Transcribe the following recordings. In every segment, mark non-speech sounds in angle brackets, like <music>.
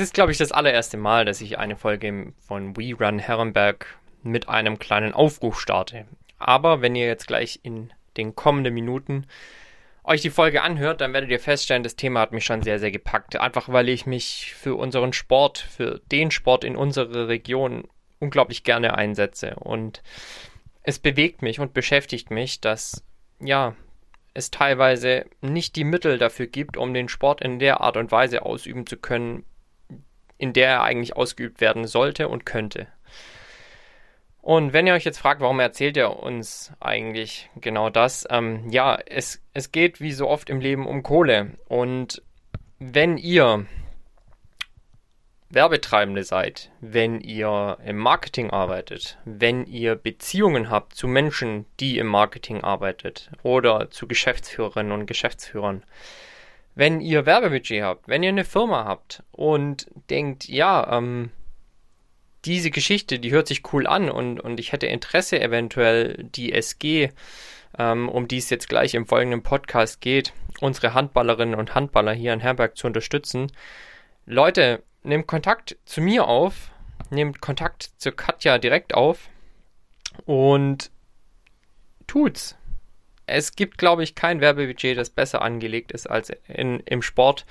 Es ist, glaube ich, das allererste Mal, dass ich eine Folge von We Run Herrenberg mit einem kleinen Aufruf starte. Aber wenn ihr jetzt gleich in den kommenden Minuten euch die Folge anhört, dann werdet ihr feststellen, das Thema hat mich schon sehr, sehr gepackt. Einfach weil ich mich für unseren Sport, für den Sport in unserer Region unglaublich gerne einsetze. Und es bewegt mich und beschäftigt mich, dass, ja, es teilweise nicht die Mittel dafür gibt, um den Sport in der Art und Weise ausüben zu können, in der er eigentlich ausgeübt werden sollte und könnte. Und wenn ihr euch jetzt fragt, warum erzählt er uns eigentlich genau das? Ähm, ja, es, es geht wie so oft im Leben um Kohle. Und wenn ihr Werbetreibende seid, wenn ihr im Marketing arbeitet, wenn ihr Beziehungen habt zu Menschen, die im Marketing arbeitet oder zu Geschäftsführerinnen und Geschäftsführern, wenn ihr Werbebudget habt, wenn ihr eine Firma habt und denkt, ja, ähm, diese Geschichte, die hört sich cool an und, und ich hätte Interesse eventuell die SG, ähm, um die es jetzt gleich im folgenden Podcast geht, unsere Handballerinnen und Handballer hier in Herberg zu unterstützen. Leute, nehmt Kontakt zu mir auf, nehmt Kontakt zu Katja direkt auf und tut's. Es gibt, glaube ich, kein Werbebudget, das besser angelegt ist als in, im Sport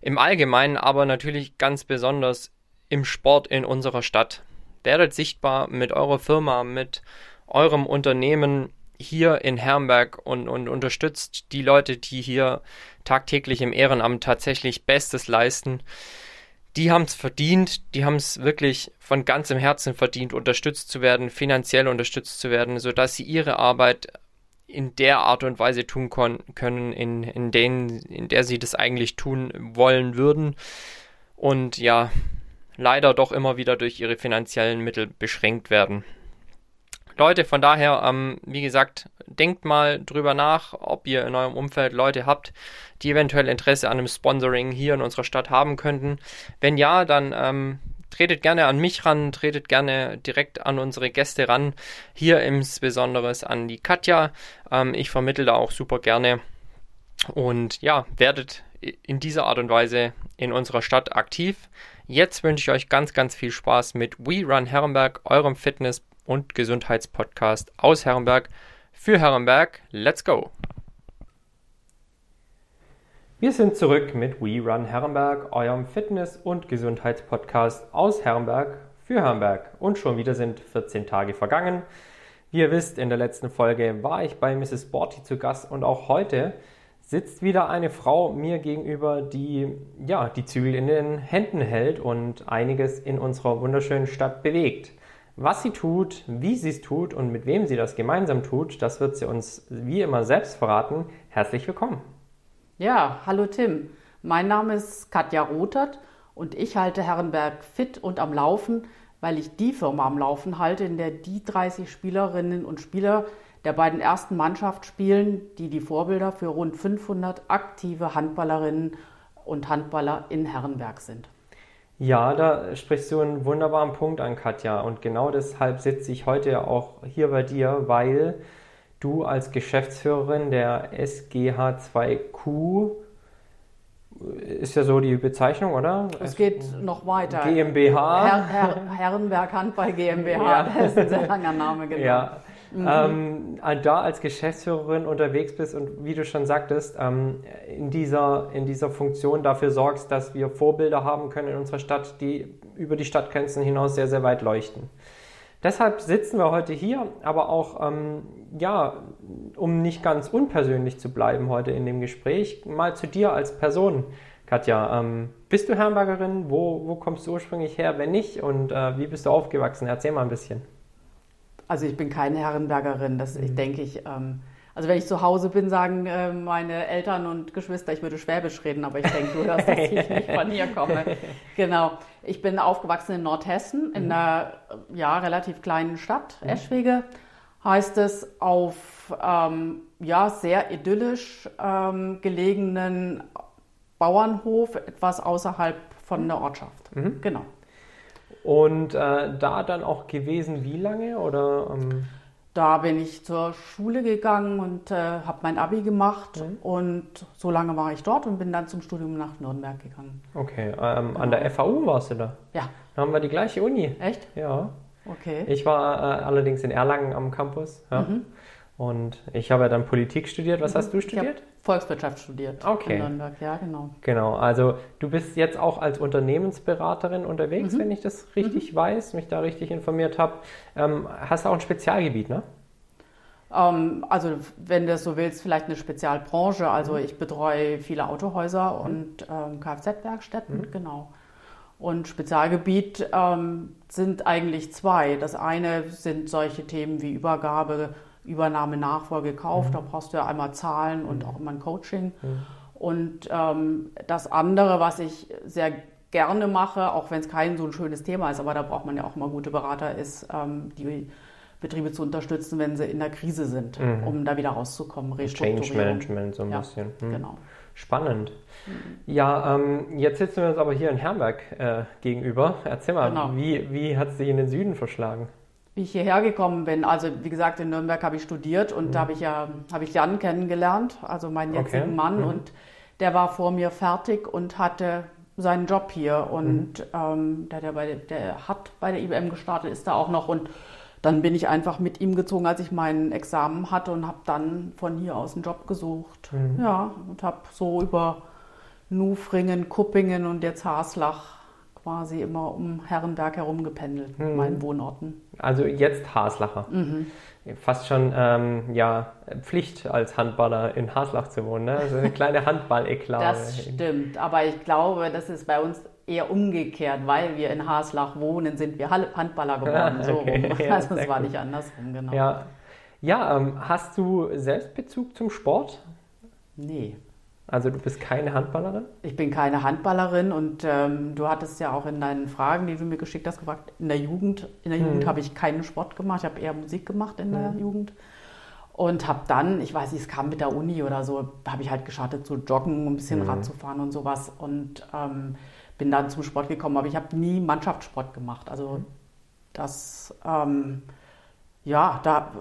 im Allgemeinen, aber natürlich ganz besonders im Sport in unserer Stadt. Werdet sichtbar mit eurer Firma, mit eurem Unternehmen hier in Herrenberg und, und unterstützt die Leute, die hier tagtäglich im Ehrenamt tatsächlich Bestes leisten. Die haben es verdient, die haben es wirklich von ganzem Herzen verdient, unterstützt zu werden, finanziell unterstützt zu werden, sodass sie ihre Arbeit in der Art und Weise tun können, in, in, denen, in der sie das eigentlich tun wollen würden. Und ja, leider doch immer wieder durch ihre finanziellen Mittel beschränkt werden. Leute, von daher, ähm, wie gesagt, denkt mal drüber nach, ob ihr in eurem Umfeld Leute habt, die eventuell Interesse an einem Sponsoring hier in unserer Stadt haben könnten. Wenn ja, dann ähm, tretet gerne an mich ran, tretet gerne direkt an unsere Gäste ran. Hier insbesondere an die Katja. Ähm, ich vermittle da auch super gerne. Und ja, werdet in dieser Art und Weise in unserer Stadt aktiv. Jetzt wünsche ich euch ganz, ganz viel Spaß mit We Run Herrenberg, eurem Fitness- und Gesundheitspodcast aus Herrenberg für Herrenberg. Let's go! Wir sind zurück mit We Run Herrenberg, eurem Fitness- und Gesundheitspodcast aus Herrenberg für Herrenberg. Und schon wieder sind 14 Tage vergangen. Wie ihr wisst, in der letzten Folge war ich bei Mrs. Sporty zu Gast und auch heute sitzt wieder eine Frau mir gegenüber, die ja die Zügel in den Händen hält und einiges in unserer wunderschönen Stadt bewegt. Was sie tut, wie sie es tut und mit wem sie das gemeinsam tut, das wird sie uns wie immer selbst verraten. Herzlich willkommen. Ja, hallo Tim. Mein Name ist Katja Rothert und ich halte Herrenberg fit und am Laufen, weil ich die Firma am Laufen halte, in der die 30 Spielerinnen und Spieler der beiden ersten Mannschaft spielen, die die Vorbilder für rund 500 aktive Handballerinnen und Handballer in Herrenberg sind. Ja, da sprichst du einen wunderbaren Punkt an, Katja. Und genau deshalb sitze ich heute auch hier bei dir, weil du als Geschäftsführerin der SGH2Q ist ja so die Bezeichnung, oder? Es geht noch weiter. GmbH. Her Her Herrenberg Handball GmbH, <laughs> ja. das ist ein sehr langer Name, genau. Ja, mhm. ähm, da als Geschäftsführerin unterwegs bist und wie du schon sagtest, ähm, in, dieser, in dieser Funktion dafür sorgst, dass wir Vorbilder haben können in unserer Stadt, die über die Stadtgrenzen hinaus sehr, sehr weit leuchten. Deshalb sitzen wir heute hier, aber auch, ähm, ja, um nicht ganz unpersönlich zu bleiben heute in dem Gespräch, mal zu dir als Person. Katja, ähm, bist du Herrenbergerin? Wo, wo kommst du ursprünglich her, wenn nicht? Und äh, wie bist du aufgewachsen? Erzähl mal ein bisschen. Also ich bin keine Herrenbergerin, das mhm. ich denke ich. Ähm, also wenn ich zu Hause bin, sagen äh, meine Eltern und Geschwister, ich würde Schwäbisch reden, aber ich denke, du hörst, dass ich nicht von hier komme. <laughs> Genau. Ich bin aufgewachsen in Nordhessen, in mhm. einer ja, relativ kleinen Stadt, mhm. Eschwege heißt es, auf ähm, ja, sehr idyllisch ähm, gelegenen Bauernhof, etwas außerhalb von der Ortschaft. Mhm. Genau. Und äh, da dann auch gewesen, wie lange? Oder, ähm da bin ich zur Schule gegangen und äh, habe mein Abi gemacht Mhm. und so lange war ich dort und bin dann zum Studium nach Nürnberg gegangen. Okay, ähm, an der FAU warst du da. Ja, Da haben wir die gleiche Uni. echt? Ja. Okay. Ich war äh, allerdings in Erlangen am Campus. Ja. Mhm. Und ich habe ja dann Politik studiert. Was hast du studiert? Volkswirtschaft studiert Okay. in Nürnberg, ja genau. Genau, also du bist jetzt auch als Unternehmensberaterin unterwegs, Mhm. wenn ich das richtig weiß, mich da richtig informiert habe. Ähm, hast auch ein Spezialgebiet, ne? Ähm, also wenn du so willst, vielleicht eine Spezialbranche. Also Mhm. ich betreue viele Autohäuser und ähm, Kfz-Werkstätten, genau. Und Spezialgebiet ähm, sind eigentlich zwei. Das eine sind solche Themen wie Übergabe, Übernahme, Nachfolge, Kauf. Mhm. Da brauchst du ja einmal Zahlen und auch immer ein Coaching. Und ähm, das andere, was ich sehr gerne mache, auch wenn es kein so ein schönes Thema ist, aber da braucht man ja auch mal gute Berater, ist ähm, die Betriebe zu unterstützen, wenn sie in der Krise sind, Mhm. um da wieder rauszukommen, Change. Management so ein Ja, bisschen. Hm. Genau. Spannend. Ja, ähm, jetzt sitzen wir uns aber hier in Herberg äh, gegenüber. Erzähl mal, Genau. wie, wie hat es dich in den Süden verschlagen? Wie ich hierher gekommen bin, also wie gesagt, in Nürnberg habe ich studiert und da habe ich ja habe ich Jan kennengelernt, also meinen jetzigen Okay. Mann Mhm. und der war vor mir fertig und hatte seinen Job hier und ähm, der, der, bei, der hat bei der IBM gestartet, ist da auch noch und dann bin ich einfach mit ihm gezogen, als ich mein Examen hatte und habe dann von hier aus einen Job gesucht. Ja, und habe so über Nufringen, Kuppingen und jetzt Haslach quasi immer um Herrenberg herum gependelt mit Mhm. meinen Wohnorten. Also jetzt Haslacher. Mhm. Fast schon ähm, ja, Pflicht als Handballer in Haslach zu wohnen. Ne? Also eine <laughs> kleine Handball-Eklave. Das stimmt, aber ich glaube, das ist bei uns eher umgekehrt, weil wir in Haslach wohnen, sind wir Handballer <laughs> geworden. Ah, So okay. rum. Ja, also es war gut. nicht andersrum, genau. Ja, ja ähm, hast du Selbstbezug zum Sport? Nee, Also du bist keine Handballerin? ich bin keine Handballerin und ähm, du hattest ja auch in deinen Fragen, die du mir geschickt hast, gefragt, in der Jugend, in der Jugend Mhm. habe ich keinen Sport gemacht, ich habe eher Musik gemacht in der Mhm. Jugend. Und habe dann, ich weiß nicht, es kam mit der Uni oder so, habe ich halt gestartet zu joggen, ein bisschen Mhm. Rad zu fahren und sowas. Und ähm, bin dann zum Sport gekommen, aber ich habe nie Mannschaftssport gemacht. Also das, ähm, ja, da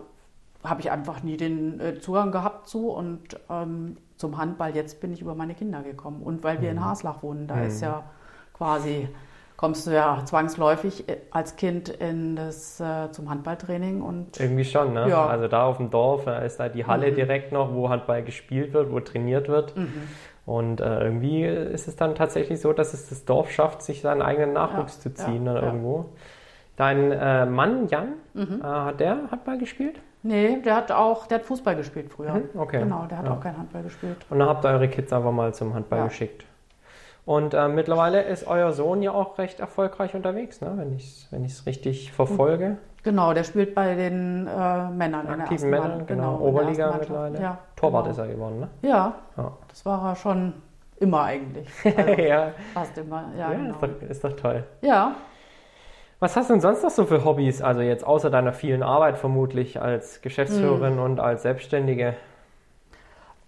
habe ich einfach nie den äh, Zugang gehabt zu. Und ähm, zum Handball jetzt bin ich über meine Kinder gekommen. Und weil wir in Haslach wohnen, da Mhm. ist ja quasi, kommst du ja zwangsläufig äh, als Kind in das, äh, zum Handballtraining und Irgendwie schon, ne? Ja. Also da auf dem Dorf, da ist da die Halle Mhm. direkt noch, wo Handball gespielt wird, wo trainiert wird. Mhm. Und äh, irgendwie ist es dann tatsächlich so, dass es das Dorf schafft, sich seinen eigenen Nachwuchs Ja, zu ziehen ja, dann irgendwo. Dein äh, Mann Jan, Mhm. äh, hat der Handball gespielt? Nee, der hat auch, der hat Fußball gespielt früher. Mhm, okay. Genau, der hat Ja. auch kein Handball gespielt. Und dann habt ihr eure Kids einfach mal zum Handball Ja. geschickt. Und äh, mittlerweile ist euer Sohn ja auch recht erfolgreich unterwegs, ne? wenn ich es wenn ich's richtig verfolge. Genau, der spielt bei den äh, Männern in der Aktiven Männern, Mann- genau. der Oberliga mittlerweile. Ja, Torwart genau. ist er geworden, ne? Ja, Ja. das war er schon immer eigentlich. <laughs> Also ja, fast immer, ja, ja, genau. ist, doch, ist doch toll. Ja, Was hast du denn sonst noch so für Hobbys? Also jetzt außer deiner vielen Arbeit vermutlich als Geschäftsführerin Hm. und als Selbstständige.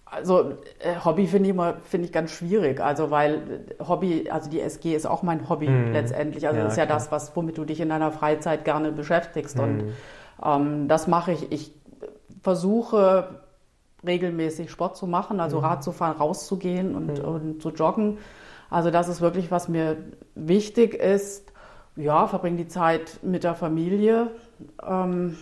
also äh, Hobby finde ich immer finde ich ganz schwierig. Also weil äh, Hobby, also die SG ist auch mein Hobby Mhm. letztendlich. Also Ja, das ist ja klar. das, was womit du dich in deiner Freizeit gerne beschäftigst. Und Hm. ähm, das mache ich. Ich versuche regelmäßig Sport zu machen, also Mhm. Rad zu fahren, rauszugehen und, Mhm. und zu joggen. Also das ist wirklich, was mir wichtig ist. Ja, verbringe die Zeit mit der Familie. Ähm,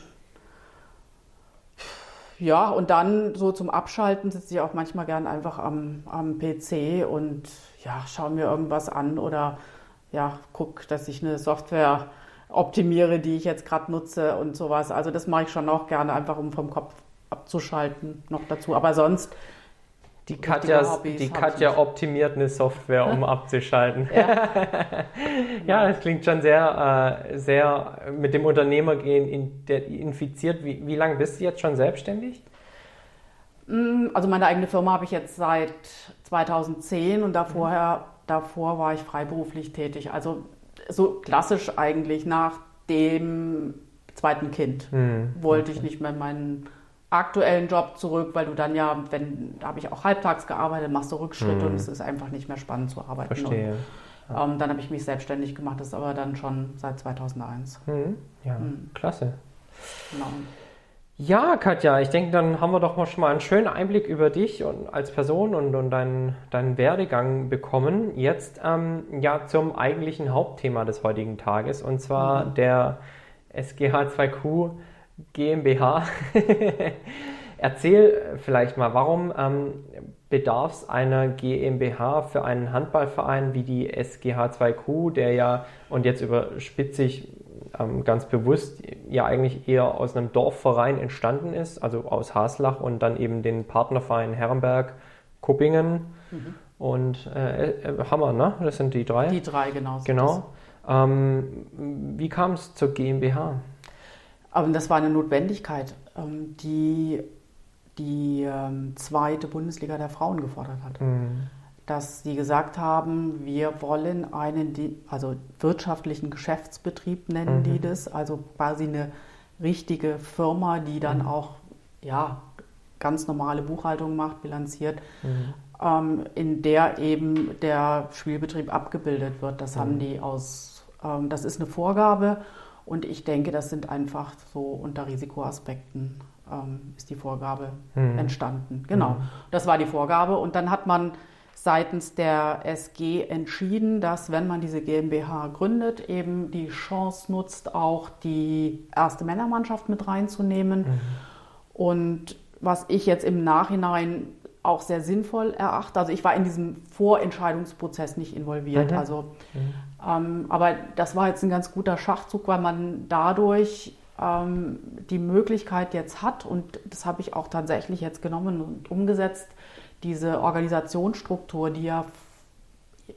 ja, und dann so zum Abschalten sitze ich auch manchmal gern einfach am, am PC und ja, schaue mir irgendwas an oder ja, gucke, dass ich eine Software optimiere, die ich jetzt gerade nutze und sowas. Also das mache ich schon auch gerne, einfach um vom Kopf abzuschalten noch dazu. Aber sonst, Die Katja, die Katja optimiert eine Software, um <laughs> abzuschalten. ja, <laughs> Ja, das klingt schon sehr, äh, sehr mit dem Unternehmergehen in, infiziert. Wie, wie lange bist du jetzt schon selbstständig? Mm, Also meine eigene Firma habe ich jetzt seit 2010 und davor, davor war ich freiberuflich tätig. Also so klassisch eigentlich nach dem zweiten Kind Hm. wollte ich nicht mehr in meinen aktuellen Job zurück, weil du dann ja, wenn, da habe ich auch halbtags gearbeitet, machst du Rückschritte Mhm. und es ist einfach nicht mehr spannend zu arbeiten. Verstehe. Und, ähm, dann habe ich mich selbstständig gemacht, das ist aber dann schon seit 2001. Hm. Ja, Hm. klasse. Genau. Ja, Katja, ich denke, dann haben wir doch mal schon mal einen schönen Einblick über dich und als Person und, und deinen, deinen Werdegang bekommen. Jetzt ähm, ja zum eigentlichen Hauptthema des heutigen Tages und zwar mhm. der SGH2Q GmbH. <laughs> Erzähl vielleicht mal, warum ähm, bedarf es einer GmbH für einen Handballverein wie die SGH2Q, der ja, und jetzt überspitze ich ähm, ganz bewusst, ja eigentlich eher aus einem Dorfverein entstanden ist, also aus Haslach und dann eben den Partnerverein Herrenberg, Kuppingen mhm. und äh, äh, Hammer, ne? Das sind die drei. Die drei, genau. Genau. Ähm, wie kam es zur GmbH? Aber das war eine Notwendigkeit, ähm, die die ähm, zweite Bundesliga der Frauen gefordert hat. Mhm. Dass sie gesagt haben, wir wollen einen, also wirtschaftlichen Geschäftsbetrieb nennen mhm. die das, also quasi eine richtige Firma, die dann mhm. auch ja, ganz normale Buchhaltung macht, bilanziert, mhm. ähm, in der eben der Spielbetrieb abgebildet wird. Das haben mhm. die aus, ähm, das ist eine Vorgabe und ich denke, das sind einfach so unter Risikoaspekten ähm, ist die Vorgabe mhm. entstanden. Genau, mhm. das war die Vorgabe. Und dann hat man seitens der SG entschieden, dass wenn man diese GmbH gründet, eben die Chance nutzt, auch die erste Männermannschaft mit reinzunehmen. Mhm. Und was ich jetzt im Nachhinein auch sehr sinnvoll erachte. Also ich war in diesem Vorentscheidungsprozess nicht involviert. Mhm. Also, mhm. ähm, aber das war jetzt ein ganz guter Schachzug, weil man dadurch ähm, die Möglichkeit jetzt hat, und das habe ich auch tatsächlich jetzt genommen und umgesetzt, diese Organisationsstruktur, die ja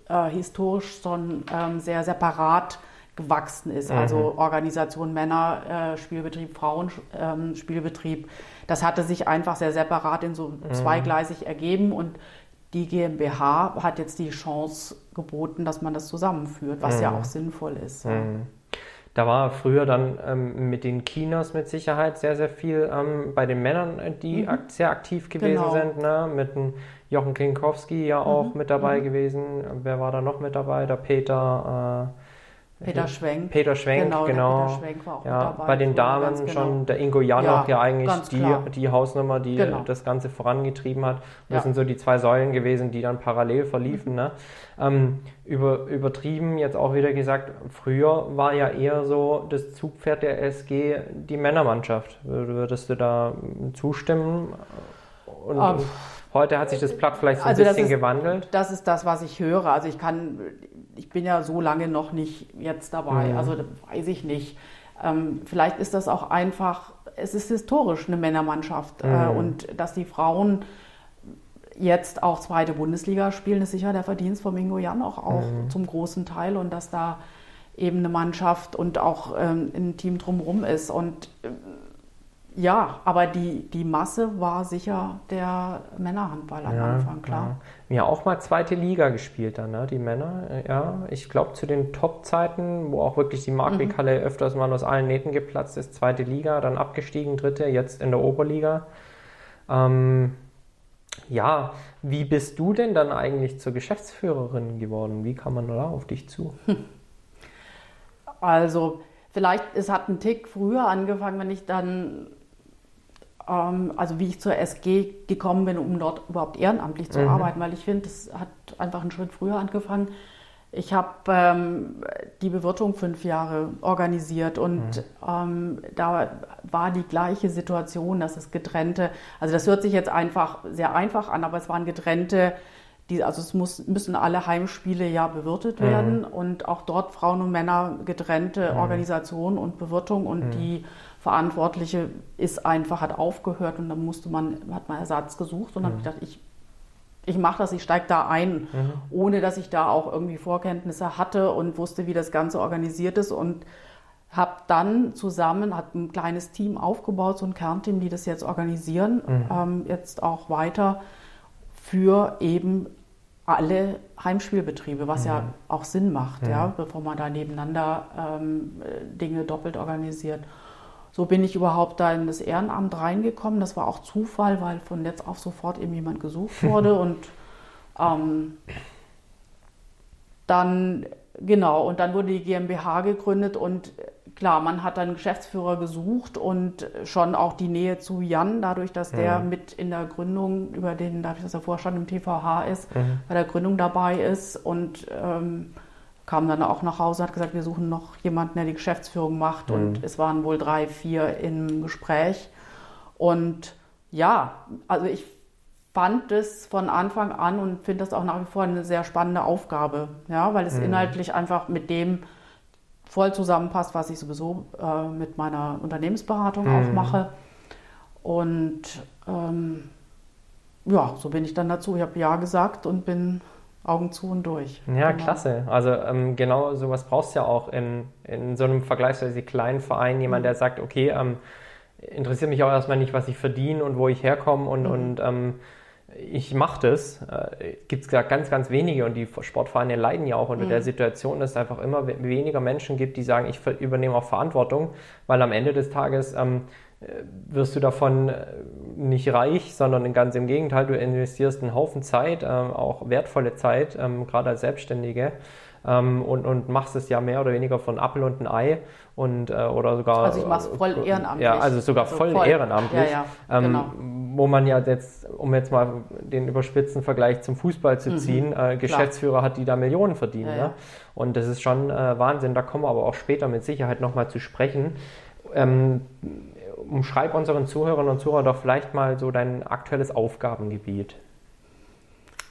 äh, historisch schon ähm, sehr separat gewachsen ist. Mhm. Also Organisation Männer, äh, Spielbetrieb Frauen, ähm, Spielbetrieb. Das hatte sich einfach sehr separat in so mhm. zweigleisig ergeben und die GmbH hat jetzt die Chance geboten, dass man das zusammenführt, was mhm. ja auch sinnvoll ist. Mhm. Da war früher dann ähm, mit den Kinos mit Sicherheit sehr, sehr viel ähm, bei den Männern, äh, die mhm. ak sehr aktiv gewesen genau. sind. Ne? Mit dem Jochen Klinkowski ja auch mhm. mit dabei mhm. gewesen. Wer war da noch mit dabei? Der Peter. Äh, Peter Schwenk. Peter Schwenk, genau. genau. Peter Schwenk war auch ja, dabei. Bei den Damen genau. schon der Ingo Janoch, ja, ja eigentlich die, die Hausnummer, die genau. das Ganze vorangetrieben hat. Ja. Das sind so die zwei Säulen gewesen, die dann parallel verliefen. Mhm. Ne? Ähm, über, übertrieben jetzt auch wieder gesagt, früher war ja eher so das Zugpferd der SG die Männermannschaft. Würdest du da zustimmen? Und, um, heute hat sich das Blatt vielleicht so ein also bisschen ist, gewandelt. Das ist das, was ich höre. Also ich kann, ich bin ja so lange noch nicht jetzt dabei, mhm. also weiß ich nicht. Ähm, vielleicht ist das auch einfach, es ist historisch eine Männermannschaft äh, mhm. äh, und dass die Frauen jetzt auch zweite Bundesliga spielen, ist sicher der Verdienst von Mingo Jan auch, auch mhm. zum großen Teil und dass da eben eine Mannschaft und auch ähm, ein Team drumherum ist. Und äh, ja, aber die, die Masse war sicher der Männerhandball am ja, Anfang, klar. Ja. ja, auch mal zweite Liga gespielt dann, ne? die Männer. Ja, ich glaube zu den Top-Zeiten, wo auch wirklich die Markweghalle mhm. öfters mal aus allen Nähten geplatzt ist, zweite Liga, dann abgestiegen, dritte, jetzt in der Oberliga. Ähm, ja, wie bist du denn dann eigentlich zur Geschäftsführerin geworden? Wie kam man da auf dich zu? <laughs> Also, vielleicht, es hat einen Tick früher angefangen, wenn ich dann also wie ich zur SG gekommen bin, um dort überhaupt ehrenamtlich zu mhm. arbeiten, weil ich finde, es hat einfach einen Schritt früher angefangen. Ich habe ähm, die Bewirtung fünf Jahre organisiert und mhm. ähm, da war die gleiche Situation, dass es getrennte, also das hört sich jetzt einfach sehr einfach an, aber es waren getrennte, die, also es muss, müssen alle Heimspiele ja bewirtet mhm. werden und auch dort Frauen und Männer getrennte mhm. Organisation und Bewirtung und mhm. die Verantwortliche ist einfach, hat aufgehört und dann musste man, hat man Ersatz gesucht und mhm. habe gedacht, ich, ich mache das, ich steige da ein, mhm. ohne dass ich da auch irgendwie Vorkenntnisse hatte und wusste, wie das Ganze organisiert ist und habe dann zusammen, hat ein kleines Team aufgebaut, so ein Kernteam, die das jetzt organisieren, mhm. ähm, jetzt auch weiter für eben alle Heimspielbetriebe, was mhm. ja auch Sinn macht, mhm. ja, bevor man da nebeneinander ähm, Dinge doppelt organisiert so bin ich überhaupt da in das Ehrenamt reingekommen. Das war auch Zufall, weil von jetzt auf sofort eben jemand gesucht <laughs> wurde. und ähm, dann, genau, und dann wurde die GmbH gegründet und klar, man hat einen Geschäftsführer gesucht und schon auch die Nähe zu Jan, dadurch, dass der Mhm. mit in der Gründung, über den, dadurch, dass er Vorstand im TVH ist, Mhm. bei der Gründung dabei ist und ähm, kam dann auch nach Hause, hat gesagt, wir suchen noch jemanden, der die Geschäftsführung macht und Mhm. es waren wohl drei, vier im Gespräch und ja, also ich fand es von Anfang an und finde das auch nach wie vor eine sehr spannende Aufgabe, ja, weil es Mhm. inhaltlich einfach mit dem voll zusammenpasst, was ich sowieso äh, mit meiner Unternehmensberatung auch Mhm. mache. Und ähm, ja, so bin ich dann dazu. Ich habe Ja gesagt und bin Augen zu und durch. Ja, Genau. klasse. Also ähm, genau sowas brauchst du ja auch in, in so einem vergleichsweise kleinen Verein. Jemand, Mhm. der sagt, okay, ähm, interessiert mich auch erstmal nicht, was ich verdiene und wo ich herkomme und, Mhm. und ähm, ich mache das. Äh, Gibt es ganz, ganz wenige und die Sportvereine leiden ja auch unter Mhm. der Situation, dass es einfach immer we- weniger Menschen gibt, die sagen, ich übernehme auch Verantwortung, weil am Ende des Tages ähm, äh, wirst du davon äh, nicht reich, sondern ganz im Gegenteil, du investierst einen Haufen Zeit, ähm, auch wertvolle Zeit, ähm, gerade als Selbstständige. ähm, Und, und machst es ja mehr oder weniger von Apfel und ein Ei und äh, oder sogar Also ich mache es voll ehrenamtlich. ja also sogar Also voll, voll. ehrenamtlich Ja, ja, ähm, genau. wo man ja jetzt um jetzt mal den überspitzten Vergleich zum Fußball zu ziehen äh, Geschäftsführer hat die da Millionen verdient Mhm. Ja, ne? und das ist schon äh, Wahnsinn da kommen wir aber auch später mit Sicherheit noch mal zu sprechen ähm, umschreib unseren Zuhörern und Zuhörern doch vielleicht mal so dein aktuelles Aufgabengebiet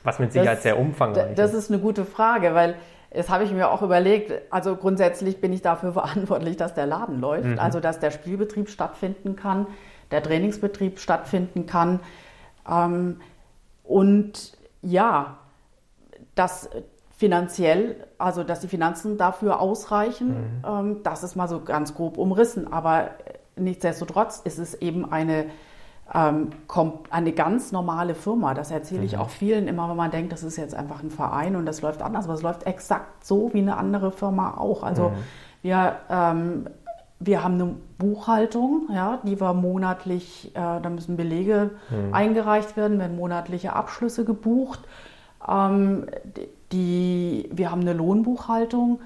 was mit Sicherheit Das- sehr umfangreich Das ist eine gute Frage, weil das habe ich mir auch überlegt. Also grundsätzlich bin ich dafür <laughs> verantwortlich, dass der Laden läuft, Mhm. also dass der Spielbetrieb stattfinden kann, der Trainingsbetrieb stattfinden kann. Ähm, und ja, dass finanziell, also dass die Finanzen dafür ausreichen, ähm, das ist mal so ganz grob umrissen. Aber nichtsdestotrotz ist es eben eine ähm, eine ganz normale Firma. Das erzähle ich auch vielen immer, wenn man denkt, das ist jetzt einfach ein Verein und das läuft anders. Aber es läuft exakt so wie eine andere Firma auch. Also wir, ähm, wir haben eine Buchhaltung, ja, die wir monatlich, äh, da müssen Belege eingereicht werden, werden monatliche Abschlüsse gebucht. Ähm, die, wir haben eine Lohnbuchhaltung.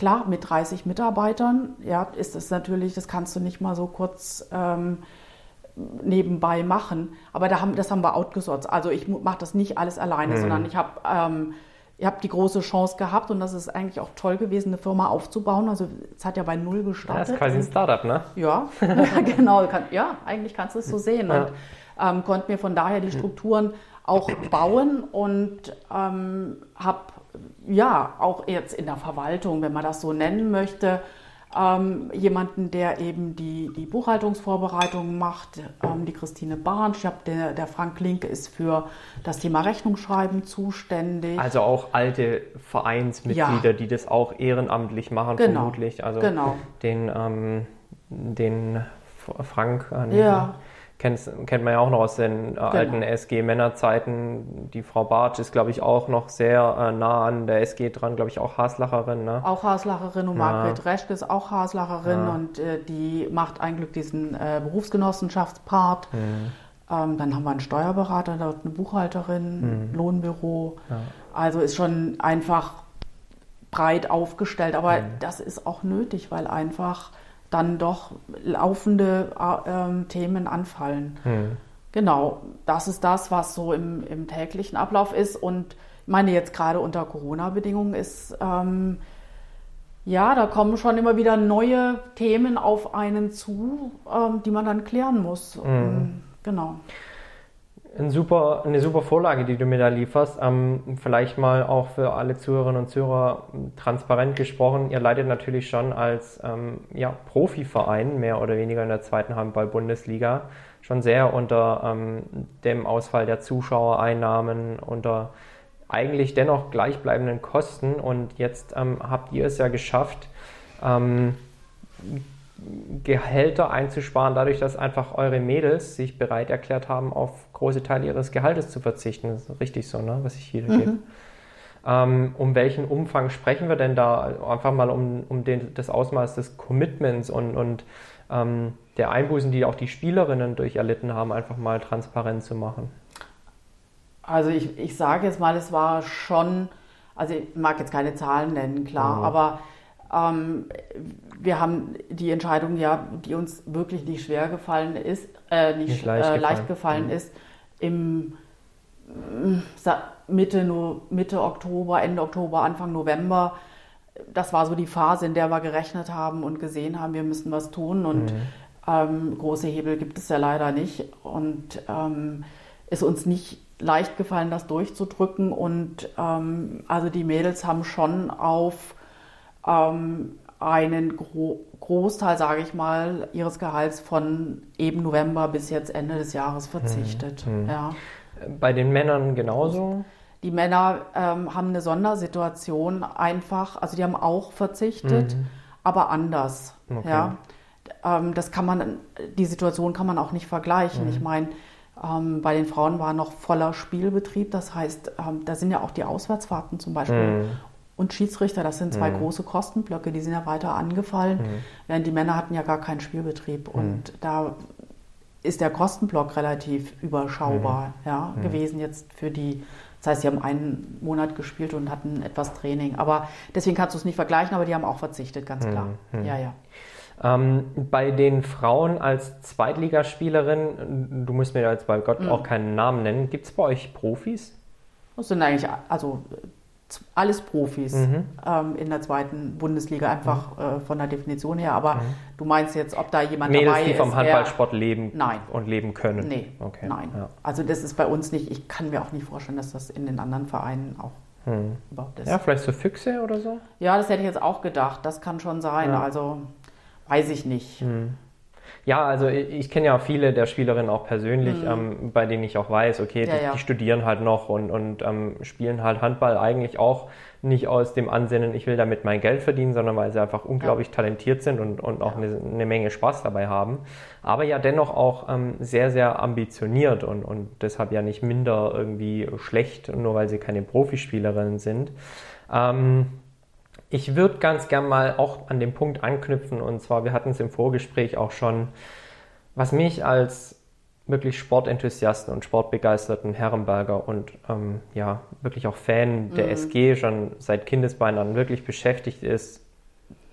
Klar, mit 30 Mitarbeitern, ja, ist das natürlich, das kannst du nicht mal so kurz ähm, nebenbei machen. Aber da haben, das haben wir outgesourced. Also ich mache das nicht alles alleine, sondern ich habe ähm, ich hab die große Chance gehabt und das ist eigentlich auch toll gewesen, eine Firma aufzubauen. Also es hat ja bei Null ja, gestartet. das ist quasi ein Startup ne Ja, ja <laughs> <laughs> genau. Kann, ja, eigentlich kannst du es so sehen. Ja. Und ähm, konnte mir von daher die Strukturen auch bauen und ähm, habe ja auch jetzt in der Verwaltung, wenn man das so nennen möchte, ähm, jemanden, der eben die, die Buchhaltungsvorbereitung macht, ähm, die Christine Barnsch. Der, der Frank Link ist für das Thema Rechnungsschreiben zuständig. Also auch alte Vereinsmitglieder, Ja. die das auch ehrenamtlich machen, Genau. vermutlich. Also Genau. den, ähm, den Frank, äh, Ja. Kennst, kennt man ja auch noch aus den äh, alten SG-Männerzeiten. Die Frau Bartsch ist, glaube ich, auch noch sehr äh, nah an der SG dran, glaube ich, auch Haslacherin. Ne? Auch Haslacherin und Ja. Margret Reschke ist auch Haslacherin Ja. und äh, die macht eigentlich diesen äh, Berufsgenossenschaftspart. Ähm, dann haben wir einen Steuerberater, dort eine Buchhalterin, Lohnbüro. Also ist schon einfach breit aufgestellt, aber das ist auch nötig, weil einfach dann doch laufende äh, ähm, Themen anfallen. Hm. Genau, das ist das, was so im, im täglichen Ablauf ist. Und ich meine, jetzt gerade unter Corona-Bedingungen ist, ähm, ja, da kommen schon immer wieder neue Themen auf einen zu, ähm, die man dann klären muss. Ähm, Genau. Ein super, eine super Vorlage, die du mir da lieferst. Ähm, vielleicht mal auch für alle Zuhörerinnen und Zuhörer ähm, transparent gesprochen. Ihr leidet natürlich schon als ähm, ja, Profiverein, mehr oder weniger in der zweiten Handball-Bundesliga, schon sehr unter ähm, dem Ausfall der Zuschauereinnahmen, unter eigentlich dennoch gleichbleibenden Kosten. Und jetzt ähm, habt ihr es ja geschafft, ähm, Gehälter einzusparen, dadurch, dass einfach eure Mädels sich bereit erklärt haben, auf große Teile ihres Gehaltes zu verzichten. Das ist richtig so, ne? was ich hier gebe. Ähm, um welchen Umfang sprechen wir denn da? Einfach mal um, um den, das Ausmaß des Commitments und, und ähm, der Einbußen, die auch die Spielerinnen durch erlitten haben, einfach mal transparent zu machen. Also ich, ich sage jetzt mal, es war schon, also ich mag jetzt keine Zahlen nennen, klar, Mhm. aber Ähm, wir haben die Entscheidung ja, die uns wirklich nicht schwer gefallen ist, äh, nicht, nicht leicht, äh, gefallen. leicht, gefallen. Mhm. ist, im Mitte, Mitte Oktober, Ende Oktober, Anfang November. Das war so die Phase, in der wir gerechnet haben und gesehen haben, wir müssen was tun. Und mhm. ähm, große Hebel gibt es ja leider nicht. Und ähm, ist uns nicht leicht gefallen, das durchzudrücken. Und ähm, also die Mädels haben schon auf ähm, einen Gro Großteil, sage ich mal, ihres Gehalts von eben November bis jetzt Ende des Jahres verzichtet. Mhm. Ja. Bei den Männern genauso? Die Männer ähm, haben eine Sondersituation einfach, also die haben auch verzichtet, mhm. aber anders. Okay. Ja. Ähm, das kann man, die Situation kann man auch nicht vergleichen. Mhm. Ich meine, ähm, bei den Frauen war noch voller Spielbetrieb, das heißt, ähm, da sind ja auch die Auswärtsfahrten zum Beispiel. Mhm. Und Schiedsrichter, das sind zwei mhm. große Kostenblöcke, die sind ja weiter angefallen, mhm. während die Männer hatten ja gar keinen Spielbetrieb. Und da ist der Kostenblock relativ überschaubar mhm. ja, mhm. gewesen jetzt für die. Das heißt, sie haben einen Monat gespielt und hatten etwas Training. Aber deswegen kannst du es nicht vergleichen, aber die haben auch verzichtet, ganz klar. Mhm. Ja, ja. Ähm, bei den Frauen als Zweitligaspielerin, du musst mir jetzt bei Gott mhm. auch keinen Namen nennen, gibt es bei euch Profis? Das sind eigentlich, also alles Profis mhm. ähm, in der zweiten Bundesliga, einfach mhm. äh, von der Definition her. Aber mhm. du meinst jetzt, ob da jemand Mädels, dabei die vom Handballsport leben nein. und leben können? Nee, okay. nein. Ja. Also das ist bei uns nicht, ich kann mir auch nicht vorstellen, dass das in den anderen Vereinen auch hm. überhaupt ist. Ja, vielleicht so Füchse oder so? Ja, das hätte ich jetzt auch gedacht. Das kann schon sein. Ja. Also weiß ich nicht. Ja, also ich, ich kenne ja viele der Spielerinnen auch persönlich, mhm. ähm, bei denen ich auch weiß, okay, ja, die, ja. die, studieren halt noch und, und ähm, spielen halt Handball eigentlich auch nicht aus dem Ansinnen, ich will damit mein Geld verdienen, sondern weil sie einfach unglaublich ja. talentiert sind und, und auch eine, eine, Menge Spaß dabei haben. Aber ja dennoch auch ähm, sehr, sehr ambitioniert und, und deshalb ja nicht minder irgendwie schlecht, nur weil sie keine Profispielerinnen sind. Ähm, ich würde ganz gern mal auch an dem Punkt anknüpfen und zwar, wir hatten es im Vorgespräch auch schon, was mich als wirklich Sportenthusiasten und sportbegeisterten Herrenberger und ähm, ja, wirklich auch Fan der mhm. SG schon seit Kindesbeinen an wirklich beschäftigt ist,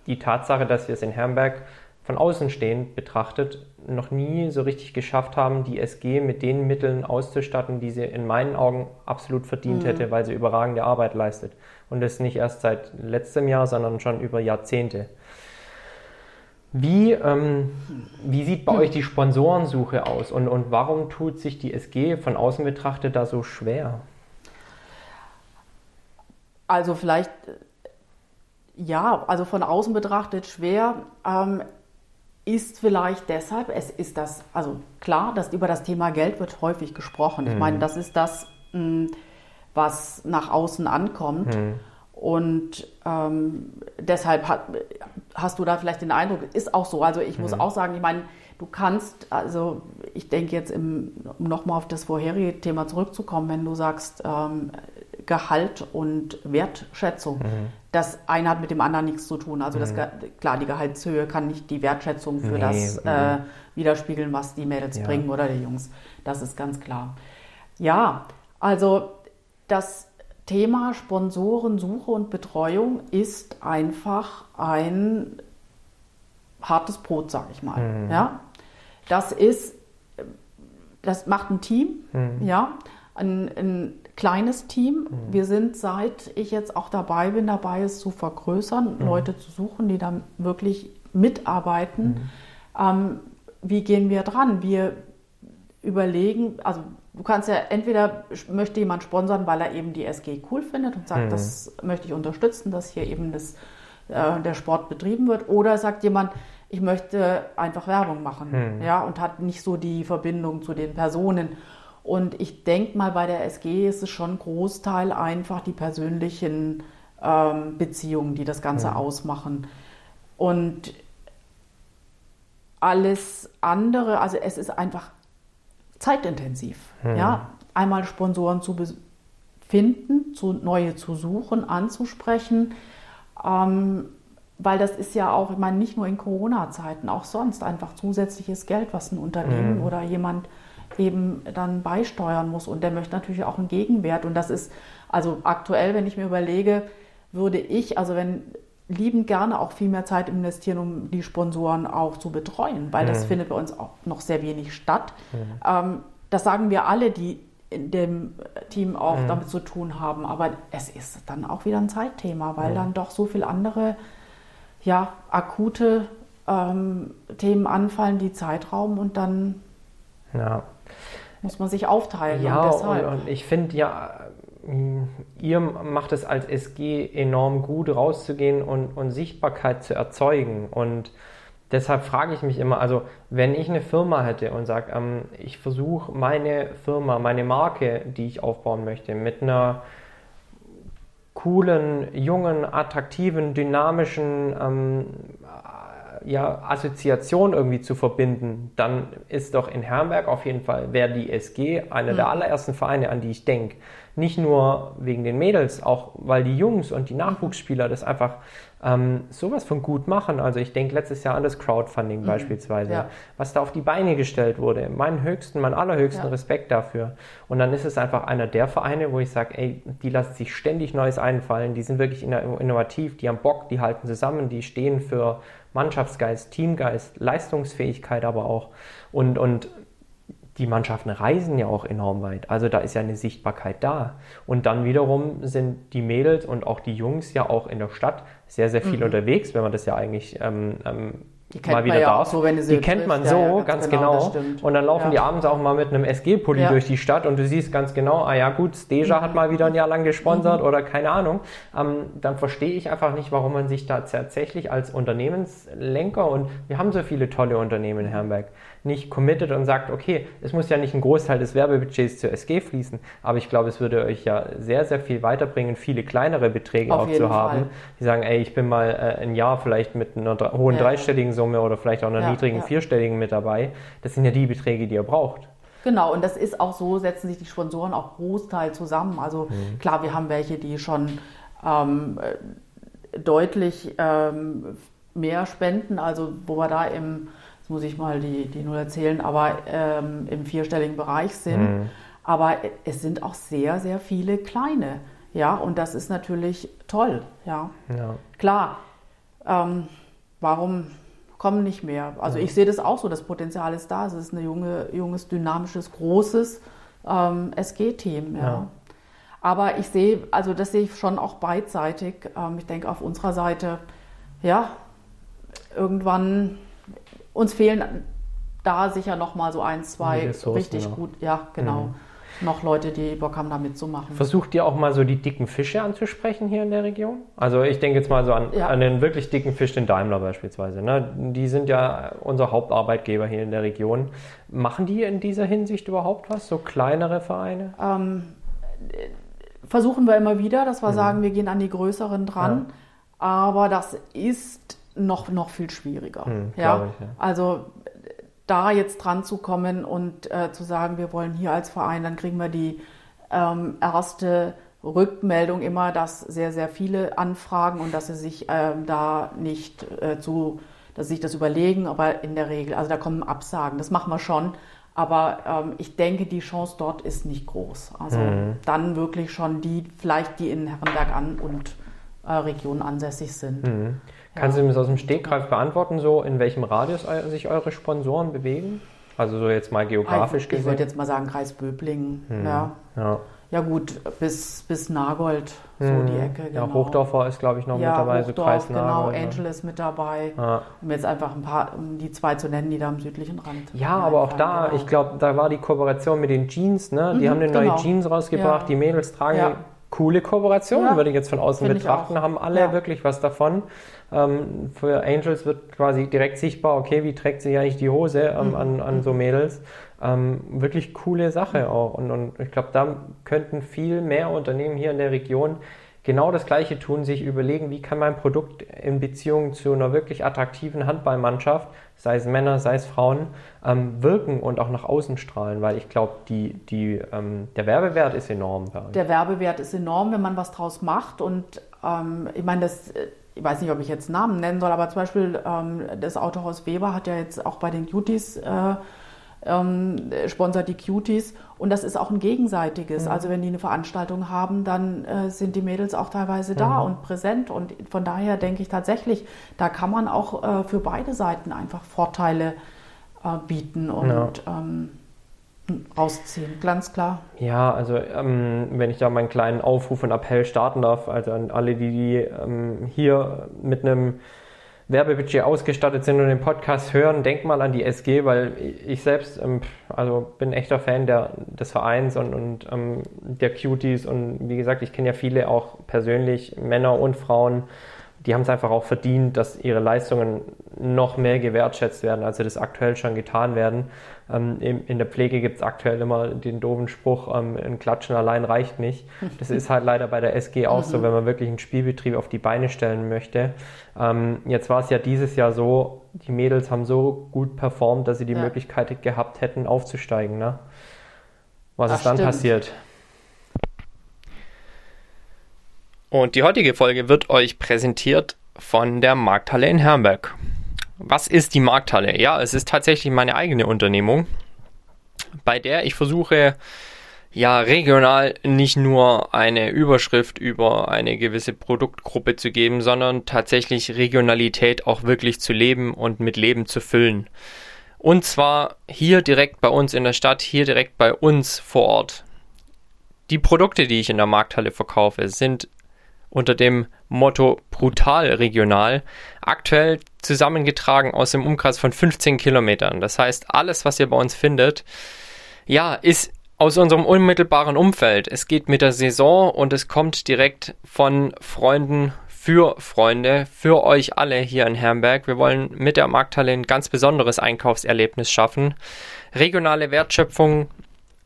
die Tatsache, dass wir es in Herrenberg von außen stehend betrachtet noch nie so richtig geschafft haben, die SG mit den Mitteln auszustatten, die sie in meinen Augen absolut verdient mhm. hätte, weil sie überragende Arbeit leistet. Und das nicht erst seit letztem Jahr, sondern schon über Jahrzehnte. Wie, ähm, wie sieht bei euch die Sponsorensuche aus und, und warum tut sich die SG von außen betrachtet da so schwer? Also vielleicht, ja, also von außen betrachtet schwer. Ähm, ist vielleicht deshalb, es ist das, also klar, dass über das Thema Geld wird häufig gesprochen. Ich mhm. meine, das ist das, hm, was nach außen ankommt. Mhm. Und ähm, deshalb hat, hast du da vielleicht den Eindruck, ist auch so. Also ich muss mhm. auch sagen, ich meine, du kannst, also ich denke jetzt, im, um nochmal auf das vorherige Thema zurückzukommen, wenn du sagst, ähm, Gehalt und Wertschätzung. Mhm. Das eine hat mit dem anderen nichts zu tun. Also das, mhm. klar, die Gehaltshöhe kann nicht die Wertschätzung für nee, das äh, mhm. widerspiegeln, was die Mädels ja. bringen oder die Jungs. Das ist ganz klar. Ja, also das Thema Sponsorensuche und Betreuung ist einfach ein hartes Brot, sage ich mal. Mhm. Ja, das ist, das macht ein Team, mhm. ja, ein, ein kleines Team. Mhm. Wir sind, seit ich jetzt auch dabei bin, dabei es zu vergrößern, mhm. Leute zu suchen, die dann wirklich mitarbeiten. Mhm. Ähm, wie gehen wir dran? Wir überlegen, also du kannst ja entweder möchte jemand sponsern, weil er eben die SG cool findet und sagt, mhm. das möchte ich unterstützen, dass hier eben das, äh, der Sport betrieben wird, oder sagt jemand, ich möchte einfach Werbung machen, mhm. ja, und hat nicht so die Verbindung zu den Personen. Und ich denke mal, bei der SG ist es schon ein Großteil einfach die persönlichen ähm, Beziehungen, die das Ganze ja. ausmachen. Und alles andere, also es ist einfach zeitintensiv. Ja. ja? Einmal Sponsoren zu finden, zu, neue zu suchen, anzusprechen. Ähm, weil das ist ja auch, ich meine, nicht nur in Corona-Zeiten, auch sonst einfach zusätzliches Geld, was ein Unternehmen mhm. oder jemand eben dann beisteuern muss. Und der möchte natürlich auch einen Gegenwert. Und das ist, also aktuell, wenn ich mir überlege, würde ich, also wenn lieben gerne auch viel mehr Zeit investieren, um die Sponsoren auch zu betreuen, weil das Mhm. findet bei uns auch noch sehr wenig statt. Mhm. Ähm, das sagen wir alle, die in dem Team auch Mhm. damit zu tun haben. Aber es ist dann auch wieder ein Zeitthema, weil dann doch so viele andere ja, akute ähm, Themen anfallen, die Zeit rauben und dann Ja, muss man sich aufteilen. ja und und, deshalb. und ich finde ja, ihr macht es als SG enorm gut, rauszugehen und, und Sichtbarkeit zu erzeugen. Und deshalb frage ich mich immer, also wenn ich eine Firma hätte und sage, ähm, ich versuche meine Firma, meine Marke, die ich aufbauen möchte, mit einer coolen, jungen, attraktiven, dynamischen ähm, äh, ja, Assoziation irgendwie zu verbinden, dann ist doch in Herrenberg auf jeden Fall, wäre die SG einer der allerersten Vereine, an die ich denke. Nicht nur wegen den Mädels, auch weil die Jungs und die Nachwuchsspieler das einfach ähm, sowas von gut machen. Also ich denke letztes Jahr an das Crowdfunding beispielsweise, Ja. was da auf die Beine gestellt wurde. Meinen höchsten, meinen allerhöchsten Ja. Respekt dafür. Und dann ist es einfach einer der Vereine, wo ich sage, ey, die lassen sich ständig Neues einfallen, die sind wirklich inno- innovativ, die haben Bock, die halten zusammen, die stehen für Mannschaftsgeist, Teamgeist, Leistungsfähigkeit aber auch. Und, und die Mannschaften reisen ja auch enorm weit. Also da ist ja eine Sichtbarkeit da. Und dann wiederum sind die Mädels und auch die Jungs ja auch in der Stadt sehr, sehr viel unterwegs, wenn man das ja eigentlich ähm, ähm, mal wieder ja darf. so, wenn sie die kennt man so, Ja, ganz, ganz genau. genau. Und dann laufen die abends auch mal mit einem SG-Pulli durch die Stadt und du siehst ganz genau, ah ja gut, Steja hat mal wieder ein Jahr lang gesponsert oder keine Ahnung. Ähm, dann verstehe ich einfach nicht, warum man sich da tatsächlich als Unternehmenslenker und wir haben so viele tolle Unternehmen in Herrenberg nicht committed und sagt, okay, es muss ja nicht ein Großteil des Werbebudgets zur SG fließen, aber ich glaube, es würde euch ja sehr, sehr viel weiterbringen, viele kleinere Beträge Auf auch zu haben, Fall. die sagen, ey, ich bin mal äh, ein Jahr vielleicht mit einer hohen Ja. dreistelligen Summe oder vielleicht auch einer Ja, niedrigen ja. vierstelligen mit dabei. Das sind ja die Beträge, die ihr braucht. Genau, und das ist auch so, setzen sich die Sponsoren auch Großteil zusammen. Also Mhm. klar, wir haben welche, die schon ähm, äh, deutlich ähm, mehr spenden, also wo wir da im, jetzt muss ich mal die, die Null erzählen, aber ähm, im vierstelligen Bereich sind. Mhm. Aber es sind auch sehr, sehr viele kleine. Ja, und das ist natürlich toll. Ja, Ja. klar. Ähm, warum kommen nicht mehr? Also ich sehe das auch so, das Potenzial ist da. Es ist ein junge, junges, dynamisches, großes ähm, SG-Team. Ja. Ja. Aber ich sehe, also das sehe ich schon auch beidseitig. Ähm, ich denke auf unserer Seite, ja, irgendwann uns fehlen da sicher noch mal so ein, zwei richtig noch. gut, ja genau, noch Leute, die Bock haben, da mitzumachen. Versucht ihr auch mal so die dicken Fische anzusprechen hier in der Region? Also ich denke jetzt mal so an, Ja. an den wirklich dicken Fisch, den Daimler beispielsweise. Ne? Die sind ja unser Hauptarbeitgeber hier in der Region. Machen die in dieser Hinsicht überhaupt was? So kleinere Vereine? Ähm, äh, versuchen wir immer wieder, dass wir sagen, wir gehen an die größeren dran. Aber das ist noch, noch viel schwieriger. Hm, ja? ich, ja. Also äh, da jetzt dran zu kommen und äh, zu sagen, wir wollen hier als Verein, dann kriegen wir die ähm, erste Rückmeldung immer, dass sehr, sehr viele anfragen und dass sie sich ähm, da nicht äh, zu, dass sie sich das überlegen, aber in der Regel, also da kommen Absagen, das machen wir schon. Aber ähm, ich denke, die Chance dort ist nicht groß. Also Mhm. dann wirklich schon die, vielleicht die in Herrenberg an und äh, Region ansässig sind. Mhm. Kannst du mir das aus dem Stegreif beantworten, so in welchem Radius sich eure Sponsoren bewegen? Also so jetzt mal geografisch ich würde gesehen. jetzt mal sagen Kreis Böblingen. Ja. Ja. ja gut, bis, bis Nagold, so Mhm. die Ecke. Ja, Genau. Hochdorfer ist, glaube ich, noch ja, mit dabei, so Hochdorf, Kreis genau, Nagold, ne? Angel ist mit dabei. Ja. Um jetzt einfach ein paar, um die zwei zu nennen, die da am südlichen Rand. Ja, aber auch da, einfallen, ich glaube, da war die Kooperation mit den Jeans, ne? Die Mhm, haben eine genau. neue Jeans rausgebracht, Ja. die Mädels tragen Ja. coole Kooperation, Ja. würde ich jetzt von außen Finde ich betrachten, haben alle Ja. wirklich was davon. Ähm, für Angels wird quasi direkt sichtbar, okay, wie trägt sie eigentlich die Hose ähm, Mhm. an, an so Mädels. Ähm, wirklich coole Sache auch. Und, und ich glaube, da könnten viel mehr Unternehmen hier in der Region genau das Gleiche tun, sich überlegen, wie kann mein Produkt in Beziehung zu einer wirklich attraktiven Handballmannschaft, sei es Männer, sei es Frauen, ähm, wirken und auch nach außen strahlen, weil ich glaube, die, die, ähm, der Werbewert ist enorm. Der Werbewert ist enorm, wenn man was draus macht. Und ähm, ich meine, das, äh, ich weiß nicht, ob ich jetzt Namen nennen soll, aber zum Beispiel ähm, das Autohaus Weber hat ja jetzt auch bei den Cuties äh, ähm, sponsert die Cuties und das ist auch ein gegenseitiges. Mhm. Also wenn die eine Veranstaltung haben, dann äh, sind die Mädels auch teilweise da mhm. und präsent und von daher denke ich tatsächlich, da kann man auch äh, für beide Seiten einfach Vorteile äh, bieten und ja. ähm, rausziehen, ganz klar. Ja, also ähm, wenn ich da meinen kleinen Aufruf und Appell starten darf, also an alle, die, die ähm, hier mit einem Werbebudget ausgestattet sind und den Podcast hören, denk mal an die SG, weil ich selbst ähm, also bin echter Fan der, des Vereins und, und ähm, der Cuties und wie gesagt, ich kenne ja viele auch persönlich, Männer und Frauen, die haben es einfach auch verdient, dass ihre Leistungen noch mehr gewertschätzt werden, als sie das aktuell schon getan werden. Ähm, in der Pflege gibt es aktuell immer den doofen Spruch, ähm, ein Klatschen allein reicht nicht. Das ist halt leider bei der SG auch so, mhm. wenn man wirklich einen Spielbetrieb auf die Beine stellen möchte. Ähm, jetzt war es ja dieses Jahr so, die Mädels haben so gut performt, dass sie die ja. Möglichkeit gehabt hätten, aufzusteigen. Ne? Was das ist dann stimmt. passiert? Und die heutige Folge wird euch präsentiert von der Markthalle in Herrenberg. Was ist die Markthalle? Ja, es ist tatsächlich meine eigene Unternehmung, bei der ich versuche, ja, regional nicht nur eine Überschrift über eine gewisse Produktgruppe zu geben, sondern tatsächlich Regionalität auch wirklich zu leben und mit Leben zu füllen. Und zwar hier direkt bei uns in der Stadt, hier direkt bei uns vor Ort. Die Produkte, die ich in der Markthalle verkaufe, sind unter dem Motto brutal regional, aktuell zusammengetragen aus dem Umkreis von 15 Kilometern. Das heißt, alles, was ihr bei uns findet, ja, ist aus unserem unmittelbaren Umfeld. Es geht mit der Saison und es kommt direkt von Freunden für Freunde, für euch alle hier in Herrenberg. Wir wollen mit der Markthalle ein ganz besonderes Einkaufserlebnis schaffen. Regionale Wertschöpfung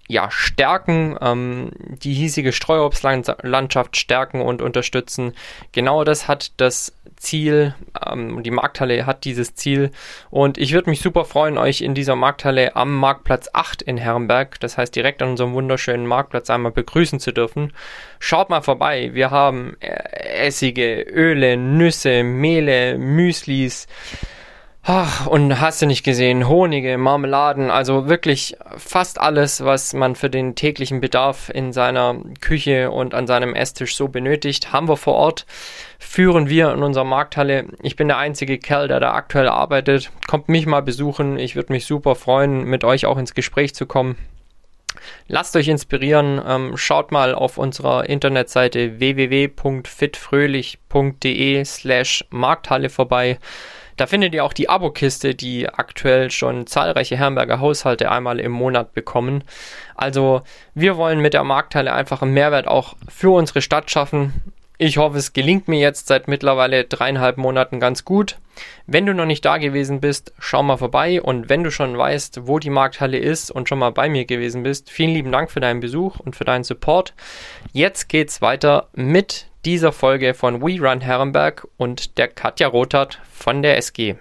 ja, stärken, ähm, die hiesige Streuobstlandschaft stärken und unterstützen. Genau das hat das Ziel, ähm, die Markthalle hat dieses Ziel und ich würde mich super freuen, euch in dieser Markthalle am Marktplatz 8 in Herrenberg, das heißt direkt an unserem wunderschönen Marktplatz einmal begrüßen zu dürfen. Schaut mal vorbei, wir haben äh, Essige, Öle, Nüsse, Mehle, Müslis, Ach, und hast du nicht gesehen, Honige, Marmeladen, also wirklich fast alles, was man für den täglichen Bedarf in seiner Küche und an seinem Esstisch so benötigt, haben wir vor Ort, führen wir in unserer Markthalle. Ich bin der einzige Kerl, der da aktuell arbeitet. Kommt mich mal besuchen, ich würde mich super freuen, mit euch auch ins Gespräch zu kommen. Lasst euch inspirieren, ähm, schaut mal auf unserer Internetseite www.fitfröhlich.de slash Markthalle vorbei. Da findet ihr auch die Abokiste, die aktuell schon zahlreiche Herrenberger Haushalte einmal im Monat bekommen. Also wir wollen mit der Markthalle einfach einen Mehrwert auch für unsere Stadt schaffen. Ich hoffe, es gelingt mir jetzt seit mittlerweile dreieinhalb Monaten ganz gut. Wenn du noch nicht da gewesen bist, schau mal vorbei und wenn du schon weißt, wo die Markthalle ist und schon mal bei mir gewesen bist, vielen lieben Dank für deinen Besuch und für deinen Support. Jetzt geht's weiter mit dieser Folge von We Run Herrenberg und der Katja Rothat von der SG.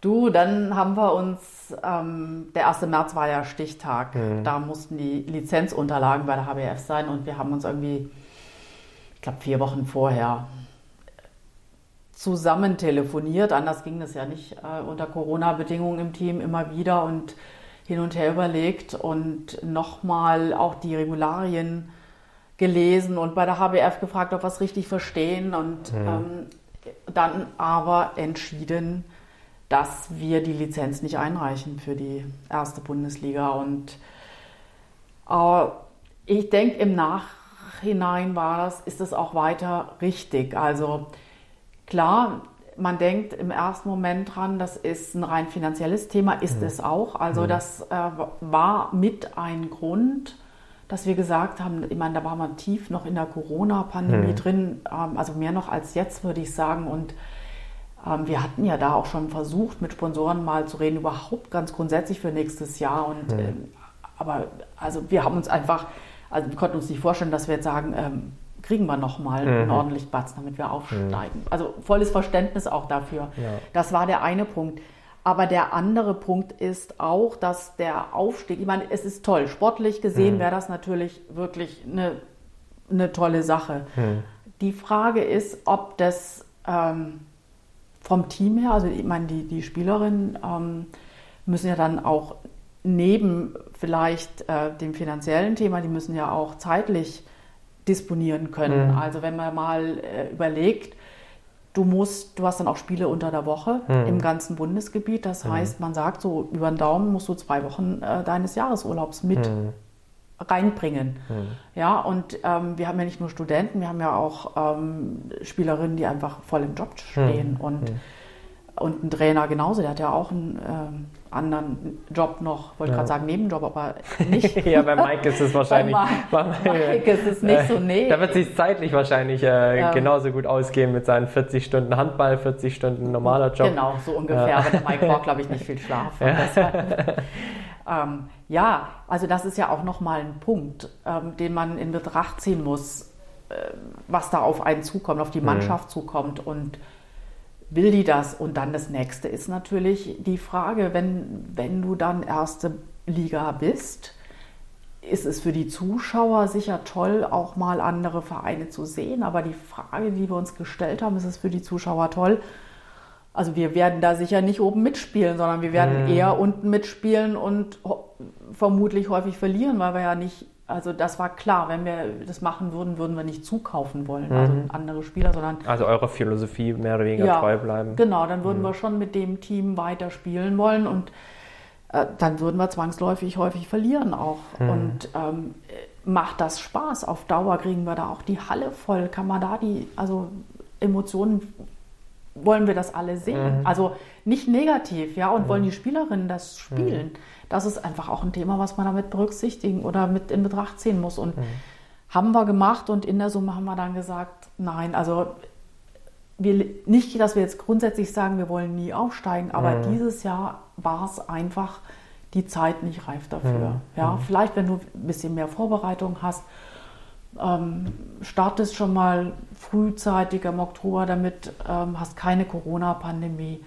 Du, dann haben wir uns, ähm, der 1. März war ja Stichtag, mhm. da mussten die Lizenzunterlagen bei der HBF sein und wir haben uns irgendwie, ich glaube, vier Wochen vorher zusammen telefoniert. Anders ging das ja nicht äh, unter Corona-Bedingungen im Team immer wieder und hin und her überlegt und nochmal auch die Regularien gelesen und bei der HBF gefragt, ob wir es richtig verstehen und mhm. ähm, dann aber entschieden, dass wir die Lizenz nicht einreichen für die erste Bundesliga. Und äh, ich denke, im Nachhinein war das, ist es auch weiter richtig. Also klar, man denkt im ersten Moment dran, das ist ein rein finanzielles Thema, ist mhm. es auch. Also mhm. das äh, war mit ein Grund, dass wir gesagt haben, ich meine, da waren wir tief noch in der Corona-Pandemie mhm. drin, ähm, also mehr noch als jetzt, würde ich sagen. Und ähm, wir hatten ja da auch schon versucht, mit Sponsoren mal zu reden, überhaupt ganz grundsätzlich für nächstes Jahr. Und mhm. aber also wir haben uns einfach, also wir konnten uns nicht vorstellen, dass wir jetzt sagen, ähm, kriegen wir nochmal mhm. einen ordentlichen Batzen, damit wir aufsteigen. Mhm. Also volles Verständnis auch dafür. Ja. Das war der eine Punkt. Aber der andere Punkt ist auch, dass der Aufstieg, ich meine, es ist toll, sportlich gesehen mhm. wäre das natürlich wirklich eine, eine tolle Sache. Mhm. Die Frage ist, ob das ähm, vom Team her, also ich meine, die, die Spielerinnen ähm, müssen ja dann auch neben vielleicht äh, dem finanziellen Thema, die müssen ja auch zeitlich disponieren können. Mhm. Also wenn man mal äh, überlegt, du musst, du hast dann auch Spiele unter der Woche mhm. im ganzen Bundesgebiet. Das mhm. heißt, man sagt so, über den Daumen musst du zwei Wochen äh, deines Jahresurlaubs mit mhm. reinbringen. Mhm. Ja, und ähm, wir haben ja nicht nur Studenten, wir haben ja auch ähm, Spielerinnen, die einfach voll im Job stehen mhm. und und ein Trainer genauso, der hat ja auch einen ähm, anderen Job noch, wollte ja. gerade sagen Nebenjob, aber nicht. <laughs> ja, bei Mike ist es wahrscheinlich. <laughs> bei Mike ist es nicht so, nee. Da wird sich zeitlich wahrscheinlich äh, ja. genauso gut ausgehen mit seinen 40 Stunden Handball, 40 Stunden normaler Job. Genau, so ungefähr. Ja. Aber der Mike braucht, glaube ich, nicht <laughs> viel Schlaf. ähm, ja, also das ist ja auch nochmal ein Punkt, ähm, den man in Betracht ziehen muss, äh, was da auf einen zukommt, auf die mhm. Mannschaft mhm. zukommt und will die das? Und dann das nächste ist natürlich die Frage, wenn, wenn du dann erste Liga bist, ist es für die Zuschauer sicher toll, auch mal andere Vereine zu sehen. Aber die Frage, die wir uns gestellt haben, ist es für die Zuschauer toll? Also wir werden da sicher nicht oben mitspielen, sondern wir werden mhm. eher unten mitspielen und vermutlich häufig verlieren, weil wir ja nicht also das war klar, wenn wir das machen würden, würden wir nicht zukaufen wollen, also mhm. also andere Spieler, sondern... Also eurer Philosophie mehr oder weniger ja, treu bleiben. Genau, dann würden mhm. wir schon mit dem Team weiter spielen wollen und äh, dann würden wir zwangsläufig häufig verlieren auch. Mhm. Und ähm, macht das Spaß? Auf Dauer kriegen wir da auch die Halle voll. Kann man da die, also Emotionen, wollen wir das alle sehen? Mhm. Also nicht negativ, ja, und wollen mhm. die Spielerinnen das spielen? Mhm das ist einfach auch ein Thema, was man damit berücksichtigen oder mit in Betracht ziehen muss. Und mhm. haben wir gemacht und in der Summe haben wir dann gesagt, nein, also wir, nicht, dass wir jetzt grundsätzlich sagen, wir wollen nie aufsteigen, aber mhm. dieses Jahr war es einfach die Zeit nicht reif dafür. Mhm. Ja, vielleicht, wenn du ein bisschen mehr Vorbereitung hast, ähm, startest schon mal frühzeitig im Oktober damit, ähm, hast keine Corona-Pandemie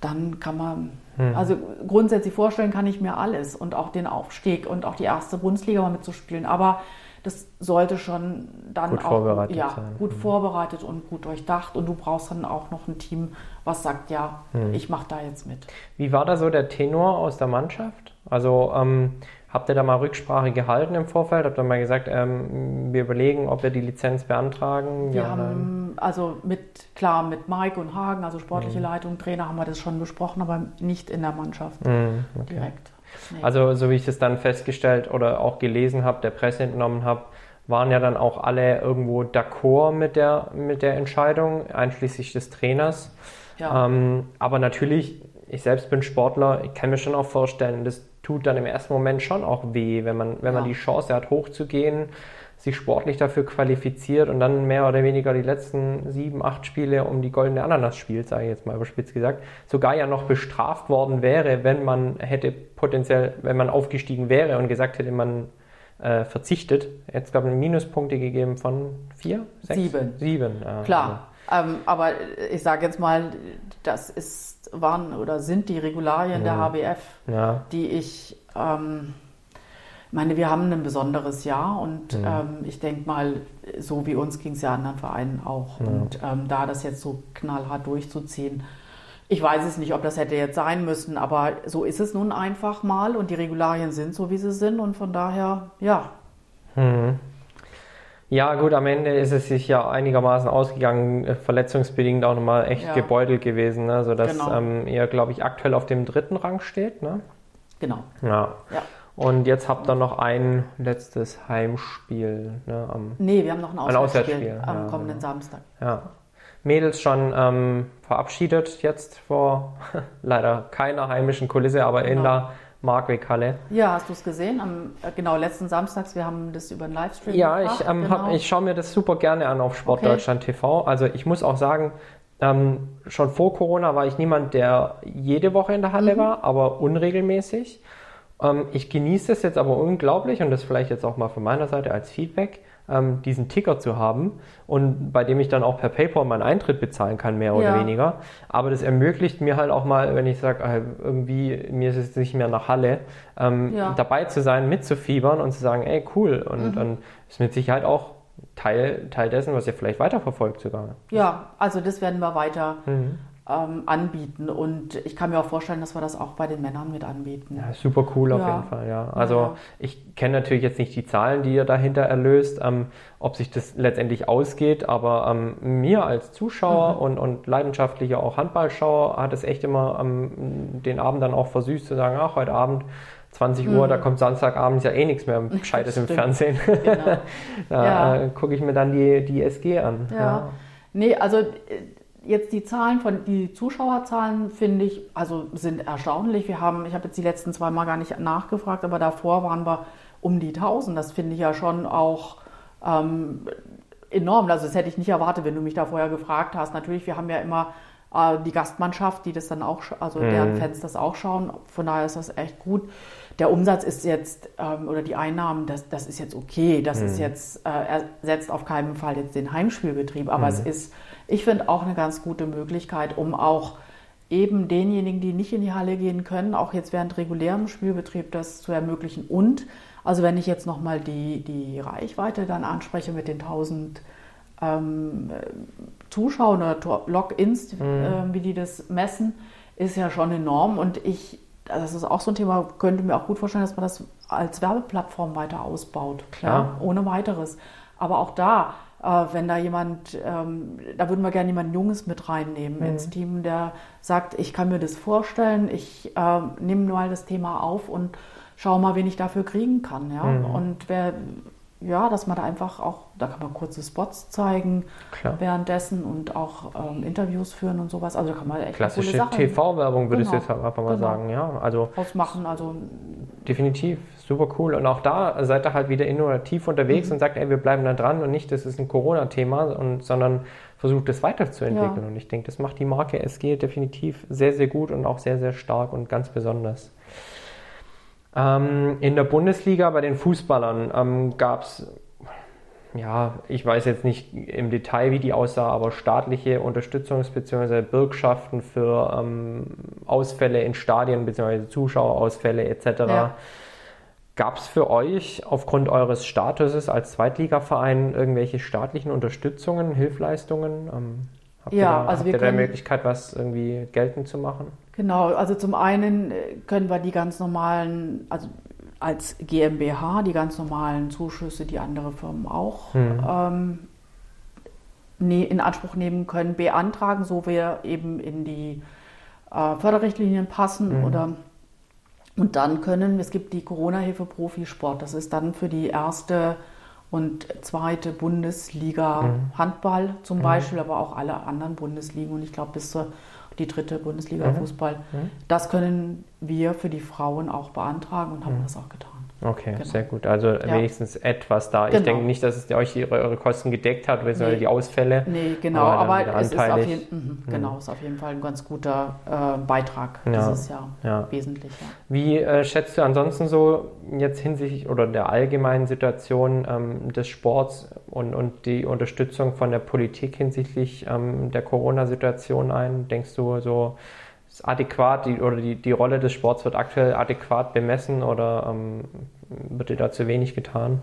dann kann man, hm. also grundsätzlich vorstellen kann ich mir alles und auch den Aufstieg und auch die erste Bundesliga mal mitzuspielen. Aber das sollte schon dann gut auch vorbereitet ja, sein. gut hm. vorbereitet und gut durchdacht. Und du brauchst dann auch noch ein Team, was sagt, ja, hm. ich mache da jetzt mit. Wie war da so der Tenor aus der Mannschaft? Also ähm, Habt ihr da mal Rücksprache gehalten im Vorfeld? Habt ihr mal gesagt, ähm, wir überlegen, ob wir die Lizenz beantragen? Wir ja, haben, also mit, klar, mit Mike und Hagen, also sportliche mhm. Leitung, Trainer, haben wir das schon besprochen, aber nicht in der Mannschaft mhm, okay. direkt. Nee. Also, so wie ich es dann festgestellt oder auch gelesen habe, der Presse entnommen habe, waren ja dann auch alle irgendwo d'accord mit der, mit der Entscheidung, einschließlich des Trainers. Ja. Ähm, aber natürlich, ich selbst bin Sportler, ich kann mir schon auch vorstellen, dass tut dann im ersten Moment schon auch weh, wenn man, wenn ja. man die Chance hat, hochzugehen, sich sportlich dafür qualifiziert und dann mehr oder weniger die letzten sieben, acht Spiele um die goldene Ananas spielt, sage ich jetzt mal überspitzt gesagt, sogar ja noch bestraft worden wäre, wenn man hätte potenziell, wenn man aufgestiegen wäre und gesagt hätte, man äh, verzichtet. Jetzt gab es Minuspunkte gegeben von vier, sechs, sieben. Sieben. Ja, Klar, also. Ähm, aber ich sage jetzt mal, das ist waren oder sind die Regularien ja. der HBF, ja. die ich ähm, meine, wir haben ein besonderes Jahr und ja. ähm, ich denke mal, so wie uns ging es ja anderen Vereinen auch. Und ähm, da das jetzt so knallhart durchzuziehen, ich weiß es nicht, ob das hätte jetzt sein müssen, aber so ist es nun einfach mal und die Regularien sind so, wie sie sind und von daher, ja. Mhm. Ja, gut, am Ende ist es sich ja einigermaßen ausgegangen, äh, verletzungsbedingt auch nochmal echt ja. gebeutelt gewesen, ne? sodass genau. ähm, ihr, glaube ich, aktuell auf dem dritten Rang steht. Ne? Genau. Ja. ja. Und jetzt habt ihr noch ein letztes Heimspiel. Ne, am, nee, wir haben noch ein Auswärtsspiel, ein Auswärtsspiel am ja, kommenden Samstag. Ja. Mädels schon ähm, verabschiedet jetzt vor <laughs> leider keiner heimischen Kulisse, aber genau. in der Markwick-Halle. Ja, hast du es gesehen? Am äh, genau letzten Samstags, wir haben das über einen Livestream Ja, gemacht, ich, ähm, genau. ich schaue mir das super gerne an auf Sportdeutschland okay. TV. Also ich muss auch sagen, ähm, schon vor Corona war ich niemand, der jede Woche in der Halle mhm. war, aber unregelmäßig. Ähm, ich genieße es jetzt aber unglaublich und das vielleicht jetzt auch mal von meiner Seite als Feedback ähm, diesen Ticker zu haben und bei dem ich dann auch per PayPal meinen Eintritt bezahlen kann, mehr oder ja. weniger. Aber das ermöglicht mir halt auch mal, wenn ich sage, äh, irgendwie mir ist es nicht mehr nach Halle, ähm, ja. dabei zu sein, mitzufiebern und zu sagen, ey, cool. Und dann mhm. ist mit Sicherheit auch Teil, Teil dessen, was ihr vielleicht weiterverfolgt sogar. Ja, also das werden wir weiter. Mhm ähm, anbieten. Und ich kann mir auch vorstellen, dass wir das auch bei den Männern mit anbieten. Ja, super cool auf jeden Fall, ja. Also ja. ich kenne natürlich jetzt nicht die Zahlen, die ihr dahinter erlöst, ähm, ob sich das letztendlich ausgeht, aber ähm, mir als Zuschauer mhm. und, und leidenschaftlicher auch Handballschauer hat es echt immer ähm, den Abend dann auch versüßt zu sagen, ach, heute Abend 20 Uhr, mhm. da kommt Samstagabends ja eh nichts mehr <laughs> Gescheites im Fernsehen. <laughs> Genau. <laughs> da ja. äh, gucke ich mir dann die, die SG an. Ja. ja. Nee, also äh, jetzt die Zahlen von die Zuschauerzahlen finde ich also sind erstaunlich. Wir haben, ich habe jetzt die letzten zwei Mal gar nicht nachgefragt, aber davor waren wir um die 1000. Das finde ich ja schon auch ähm, enorm. Also das hätte ich nicht erwartet, wenn du mich da vorher gefragt hast. Natürlich, wir haben ja immer die Gastmannschaft, die das dann auch, also mhm. deren Fans das auch schauen. Von daher ist das echt gut. Der Umsatz ist jetzt ähm, oder die Einnahmen, das, das ist jetzt okay. Das mhm. ist jetzt äh, ersetzt auf keinen Fall jetzt den Heimspielbetrieb, aber mhm. es ist ich finde auch eine ganz gute Möglichkeit, um auch eben denjenigen, die nicht in die Halle gehen können, auch jetzt während regulärem Spielbetrieb das zu ermöglichen. Und, also wenn ich jetzt nochmal die, die Reichweite dann anspreche mit den 1000 ähm, Zuschauern oder Logins, mhm. äh, wie die das messen, ist ja schon enorm. Und ich, das ist auch so ein Thema, könnte mir auch gut vorstellen, dass man das als Werbeplattform weiter ausbaut. Klar, ja. ohne weiteres. Aber auch da, äh, wenn da jemand, ähm, da würden wir gerne jemanden Junges mit reinnehmen mhm. ins Team, der sagt, ich kann mir das vorstellen, ich äh, nehme mal das Thema auf und schaue mal, wen ich dafür kriegen kann. Ja? Mhm. Und wer, ja, dass man da einfach auch, da kann man kurze Spots zeigen Klar. währenddessen und auch ähm, Interviews führen und sowas. Also da kann man echt Klassische TV-Werbung würde genau. ich jetzt einfach mal genau. sagen, ja. Also ausmachen, also definitiv super cool. Und auch da seid ihr halt wieder innovativ unterwegs mhm. und sagt, ey, wir bleiben da dran und nicht, das ist ein Corona-Thema, sondern versucht es weiterzuentwickeln. Ja. Und ich denke, das macht die Marke SG definitiv sehr, sehr gut und auch sehr, sehr stark und ganz besonders. Ähm, in der Bundesliga bei den Fußballern ähm, gab es, ja, ich weiß jetzt nicht im Detail, wie die aussah, aber staatliche Unterstützungs- bzw. Bürgschaften für ähm, Ausfälle in Stadien bzw. Zuschauerausfälle etc. Ja. Gab es für euch aufgrund eures Statuses als Zweitligaverein irgendwelche staatlichen Unterstützungen, Hilfleistungen? Ähm, habt ja, ihr da, also habt ihr da die Möglichkeit, was irgendwie geltend zu machen? Genau, also zum einen äh, können wir die ganz normalen, also als GmbH, die ganz normalen Zuschüsse, die andere Firmen auch mhm. ähm, ne, in Anspruch nehmen können, beantragen, so wir eben in die äh, Förderrichtlinien passen mhm. oder und dann können, es gibt die Corona-Hilfe Profisport, das ist dann für die erste und zweite Bundesliga mhm. Handball zum mhm. Beispiel, aber auch alle anderen Bundesligen und ich glaube bis zur die dritte Bundesliga mhm. Fußball. Mhm. Das können wir für die Frauen auch beantragen und haben mhm. das auch getan. Okay, genau. sehr gut. Also ja. wenigstens etwas da. Genau. Ich denke nicht, dass es euch ihre, eure Kosten gedeckt hat, sondern nee. die Ausfälle. Nee, genau, aber, aber es ist auf, jeden, mh, genau, ist auf jeden Fall ein ganz guter äh, Beitrag ja. dieses Jahr. Ja. Wesentlich. Ja. Wie äh, schätzt du ansonsten so jetzt hinsichtlich oder der allgemeinen Situation ähm, des Sports und, und die Unterstützung von der Politik hinsichtlich ähm, der Corona-Situation ein? Denkst du so, ist adäquat die, oder die, die Rolle des Sports wird aktuell adäquat bemessen oder ähm, wird dir da zu wenig getan?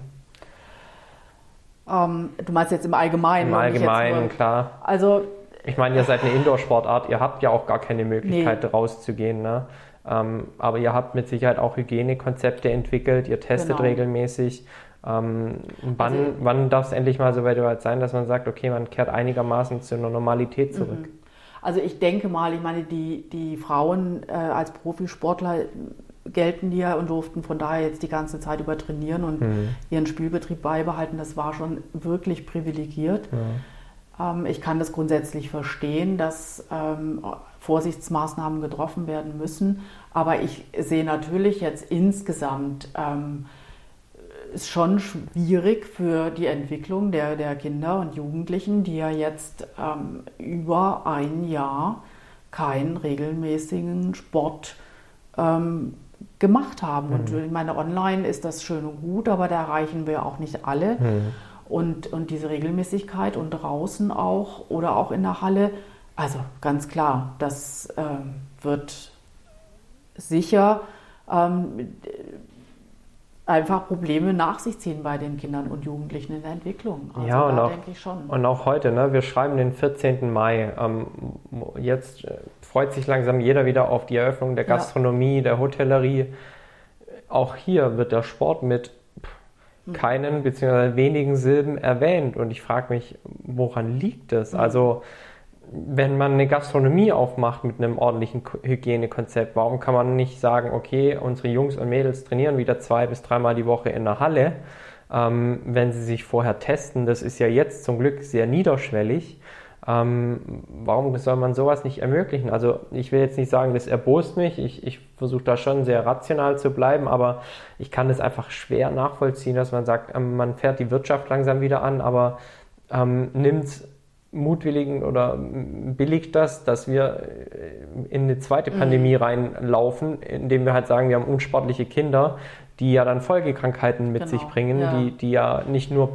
Ähm, du meinst jetzt im Allgemeinen? Im Allgemeinen, klar. Also, ich meine, ihr seid eine Indoor-Sportart, ihr habt ja auch gar keine Möglichkeit nee. rauszugehen. Ne? Ähm, aber ihr habt mit Sicherheit auch Hygienekonzepte entwickelt, ihr testet genau. regelmäßig. Ähm, wann, also, wann darf es endlich mal so weit sein, dass man sagt, okay, man kehrt einigermaßen zur Normalität zurück? Mhm. Also ich denke mal, ich meine, die, die Frauen äh, als Profisportler gelten ja und durften von daher jetzt die ganze Zeit über trainieren und mhm. ihren Spielbetrieb beibehalten. Das war schon wirklich privilegiert. Ja. Ähm, ich kann das grundsätzlich verstehen, dass ähm, Vorsichtsmaßnahmen getroffen werden müssen. Aber ich sehe natürlich jetzt insgesamt ähm, ist schon schwierig für die Entwicklung der, der Kinder und Jugendlichen, die ja jetzt ähm, über ein Jahr keinen regelmäßigen Sport ähm, gemacht haben. Mhm. Und ich meine, online ist das schön und gut, aber da erreichen wir auch nicht alle. Mhm. Und, und diese Regelmäßigkeit und draußen auch oder auch in der Halle, also ganz klar, das ähm, wird sicher ähm, einfach Probleme nach sich ziehen bei den Kindern und Jugendlichen in der Entwicklung. Also ja, und auch, denke ich schon. Und auch heute, ne? wir schreiben den 14. Mai. Ähm, jetzt äh, freut sich langsam jeder wieder auf die Eröffnung der Gastronomie, ja. der Hotellerie. Auch hier wird der Sport mit hm. keinen bzw. wenigen Silben erwähnt. Und ich frage mich, woran liegt das? Mhm. Also wenn man eine Gastronomie aufmacht mit einem ordentlichen Hygienekonzept, warum kann man nicht sagen, okay, unsere Jungs und Mädels trainieren wieder zwei bis dreimal die Woche in der Halle, ähm, wenn sie sich vorher testen? Das ist ja jetzt zum Glück sehr niederschwellig. Ähm, warum soll man sowas nicht ermöglichen? Also ich will jetzt nicht sagen, das erbost mich. Ich, ich versuche da schon sehr rational zu bleiben, aber ich kann es einfach schwer nachvollziehen, dass man sagt, ähm, man fährt die Wirtschaft langsam wieder an, aber ähm, nimmt mutwilligen oder billigt das, dass wir äh, in eine zweite mhm. Pandemie reinlaufen, indem wir halt sagen, wir haben unsportliche Kinder, die ja dann Folgekrankheiten mit genau, sich bringen, ja. Die, die ja nicht nur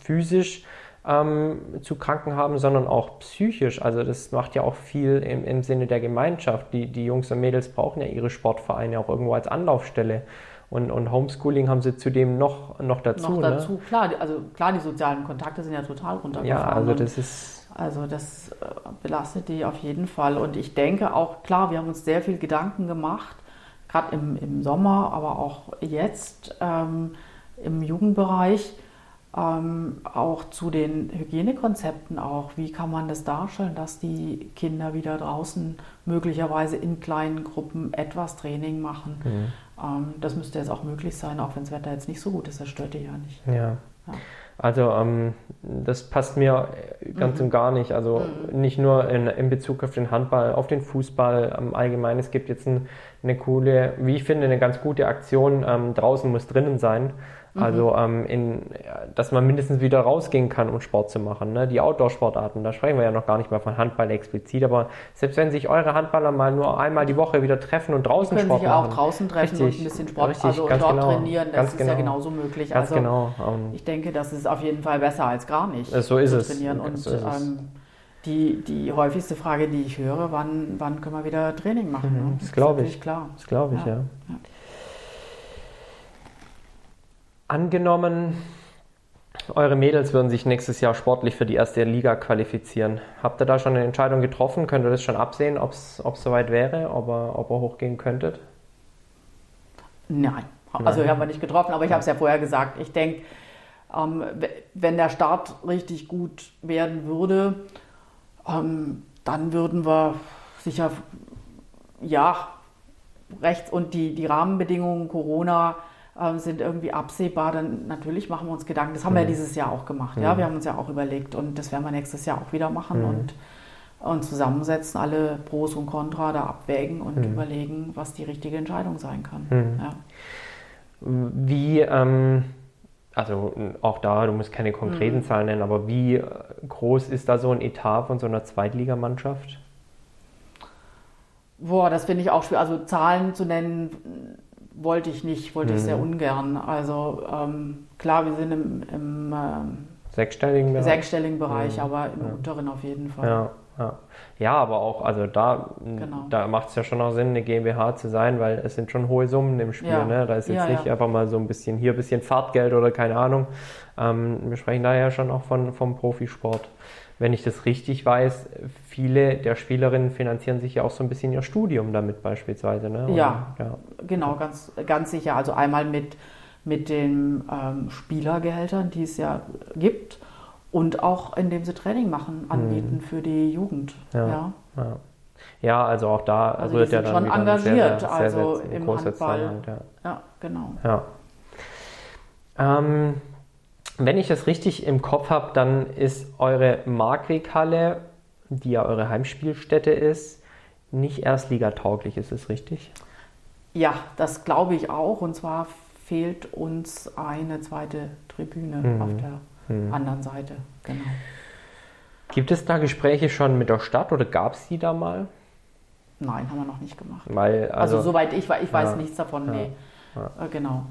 physisch ähm, zu kranken haben, sondern auch psychisch. Also das macht ja auch viel im, im Sinne der Gemeinschaft. Die, die Jungs und Mädels brauchen ja ihre Sportvereine auch irgendwo als Anlaufstelle. Und, und Homeschooling haben sie zudem noch, noch dazu. Noch dazu, ne? klar. Also klar, die sozialen Kontakte sind ja total runtergefahren. Ja, also das ist also das äh, belastet die auf jeden Fall. Und ich denke auch, klar, wir haben uns sehr viel Gedanken gemacht, gerade im, im Sommer, aber auch jetzt ähm, im Jugendbereich, ähm, auch zu den Hygienekonzepten auch. Wie kann man das darstellen, dass die Kinder wieder draußen möglicherweise in kleinen Gruppen etwas Training machen? Mhm. Ähm, das müsste jetzt auch möglich sein, auch wenn das Wetter jetzt nicht so gut ist. Das stört die ja nicht. Ja. ja. Also ähm, das passt mir ganz mhm. und gar nicht. Also mhm. nicht nur in, in, Bezug auf den Handball, auf den Fußball ähm, allgemein. Es gibt jetzt ein, eine coole, wie ich finde, eine ganz gute Aktion. Ähm, draußen muss drinnen sein. Mhm. Also, ähm, in, dass man mindestens wieder rausgehen kann, um Sport zu machen. Ne? Die Outdoor-Sportarten, da sprechen wir ja noch gar nicht mal von Handball explizit, aber selbst wenn sich eure Handballer mal nur einmal die Woche wieder treffen und draußen können Sport sich machen. auch draußen treffen richtig, und ein bisschen Sport, richtig, also dort genau, trainieren, das ist genau, ja genauso möglich. Ganz also, genau. Um, ähm, ich denke, das ist auf jeden Fall besser als gar nicht. So ist es. Trainieren. Und so ähm, die, die häufigste Frage, die ich höre, wann, wann können wir wieder Training machen? Ne? Das, glaube ich. Klar. Das glaube ich, ja. ja. Angenommen, eure Mädels würden sich nächstes Jahr sportlich für die erste Liga qualifizieren. Habt ihr da schon eine Entscheidung getroffen? Könnt ihr das schon absehen, ob es soweit wäre, ob ihr, ob ihr hochgehen könntet? Nein. Also Nein. haben wir nicht getroffen, aber ich habe es ja vorher gesagt. Ich denke, ähm, wenn der Start richtig gut werden würde, ähm, dann würden wir sicher, ja, rechts und die, die Rahmenbedingungen Corona äh, sind irgendwie absehbar, dann natürlich machen wir uns Gedanken. Das haben mhm. wir ja dieses Jahr auch gemacht. Mhm. Ja, wir haben uns ja auch überlegt und das werden wir nächstes Jahr auch wieder machen mhm. und, und zusammensetzen, alle Pros und Contra da abwägen und mhm. überlegen, was die richtige Entscheidung sein kann. Mhm. Ja. Wie, ähm, also auch da, du musst keine konkreten mhm. Zahlen nennen, aber wie groß ist da so ein Etat von so einer Zweitligamannschaft? Boah, das finde ich auch schwer. Also Zahlen zu nennen, wollte ich nicht, wollte mhm. ich sehr mhm. ungern. Also ähm, klar, wir sind im, im ähm, sechsstelligen Bereich, sechsstelligen Bereich mhm. aber im ja. unteren auf jeden Fall. Ja, ja. ja aber auch, also da, genau. da macht es ja schon auch Sinn, eine GmbH zu sein, weil es sind schon hohe Summen im Spiel. Ne? Da ist jetzt nicht einfach mal so ein bisschen hier ein bisschen Fahrtgeld oder keine Ahnung. Ähm, wir sprechen da ja schon auch von, vom Profisport wenn ich das richtig weiß, viele der Spielerinnen finanzieren sich ja auch so ein bisschen ihr Studium damit beispielsweise. Ne? Ja, ja, genau, ganz, ganz sicher. Also einmal mit, mit den ähm, Spielergehältern, die es ja gibt und auch indem sie Training machen, anbieten mhm. für die Jugend. Ja, ja. ja. ja also auch da also wird ja dann schon engagiert, sehr, sehr, also sehr, im Handball. Halt, ja. ja, genau. Ja. Ähm, wenn ich das richtig im Kopf habe, dann ist eure Markweghalle, die ja eure Heimspielstätte ist, nicht erstligatauglich, ist es richtig? Ja, das glaube ich auch. Und zwar fehlt uns eine zweite Tribüne mhm. auf der mhm. anderen Seite. Genau. Gibt es da Gespräche schon mit der Stadt oder gab es die da mal? Nein, haben wir noch nicht gemacht. Weil, also, also soweit ich, ich weiß ja, nichts davon, ja, nee. Ja. Äh, genau.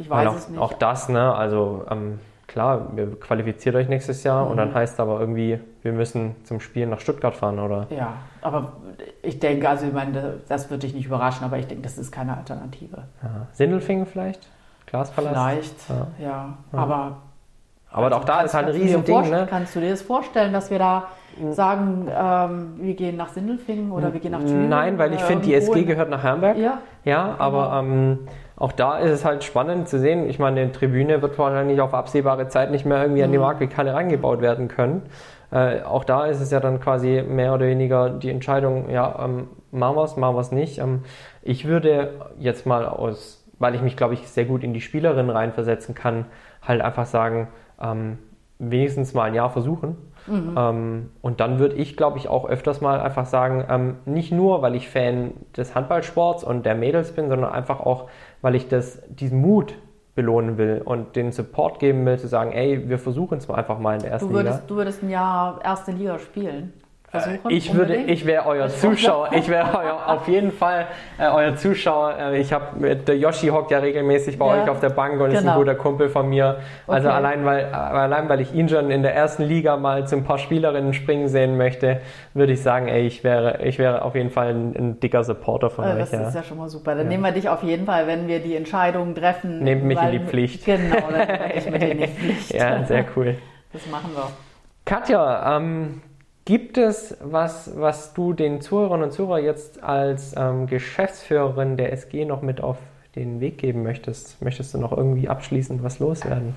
Ich weiß auch, es nicht. Auch das, ne? Also ähm, klar, ihr qualifiziert euch nächstes Jahr mhm. und dann mhm. heißt aber irgendwie, wir müssen zum Spiel nach Stuttgart fahren, oder? Ja, aber ich denke, also ich meine, das wird dich nicht überraschen, aber ich denke, das ist keine Alternative. Ja. Sindelfingen vielleicht? Glaspalast? Vielleicht, ja. ja. Aber, aber also auch da ist halt ein Riesending. Ne? Kannst du dir das vorstellen, dass wir da sagen, ähm, wir gehen nach Sindelfingen oder wir gehen nach Thüringen? Nein, weil ich finde, die SG gehört nach Herrenberg. Ja, ja aber ähm, auch da ist es halt spannend zu sehen. Ich meine, eine Tribüne wird wahrscheinlich auf absehbare Zeit nicht mehr irgendwie an die mhm. Markthalle rangebaut werden können. Äh, auch da ist es ja dann quasi mehr oder weniger die Entscheidung, ja, ähm, machen wir es, machen wir es nicht. Ähm, ich würde jetzt mal aus, weil ich mich, glaube ich, sehr gut in die Spielerin reinversetzen kann, halt einfach sagen, ähm, wenigstens mal ein Jahr versuchen. Mhm. Ähm, und dann würde ich, glaube ich, auch öfters mal einfach sagen, ähm, nicht nur, weil ich Fan des Handballsports und der Mädels bin, sondern einfach auch, weil ich das, diesen Mut belohnen will und den Support geben will, zu sagen, ey, wir versuchen es mal einfach mal in der ersten du würdest, Liga. Du würdest ein Jahr erste Liga spielen versuchen? Ich würde, ich wäre euer Zuschauer, ich wäre <laughs> auf jeden Fall äh, euer Zuschauer. Äh, ich habe der Yoshi hockt ja regelmäßig bei ja, euch auf der Bank und genau. ist ein genau. guter Kumpel von mir. Also okay. allein weil, allein weil ich ihn schon in der ersten Liga mal zu ein paar Spielerinnen springen sehen möchte, würde ich sagen, ey, ich wäre, ich wäre auf jeden Fall ein, ein dicker Supporter von also euch. Das ja. ist ja schon mal super. Dann ja. nehmen wir dich auf jeden Fall, wenn wir die Entscheidungen treffen. Nehmt mich in die Pflicht. <laughs> Genau, dann ich mit in die <laughs> Pflicht. Ja, sehr cool. Das machen wir. Katja, ähm, Gibt es was, was du den Zuhörerinnen und Zuhörern jetzt als ähm, Geschäftsführerin der SG noch mit auf den Weg geben möchtest? Möchtest du noch irgendwie abschließend was loswerden?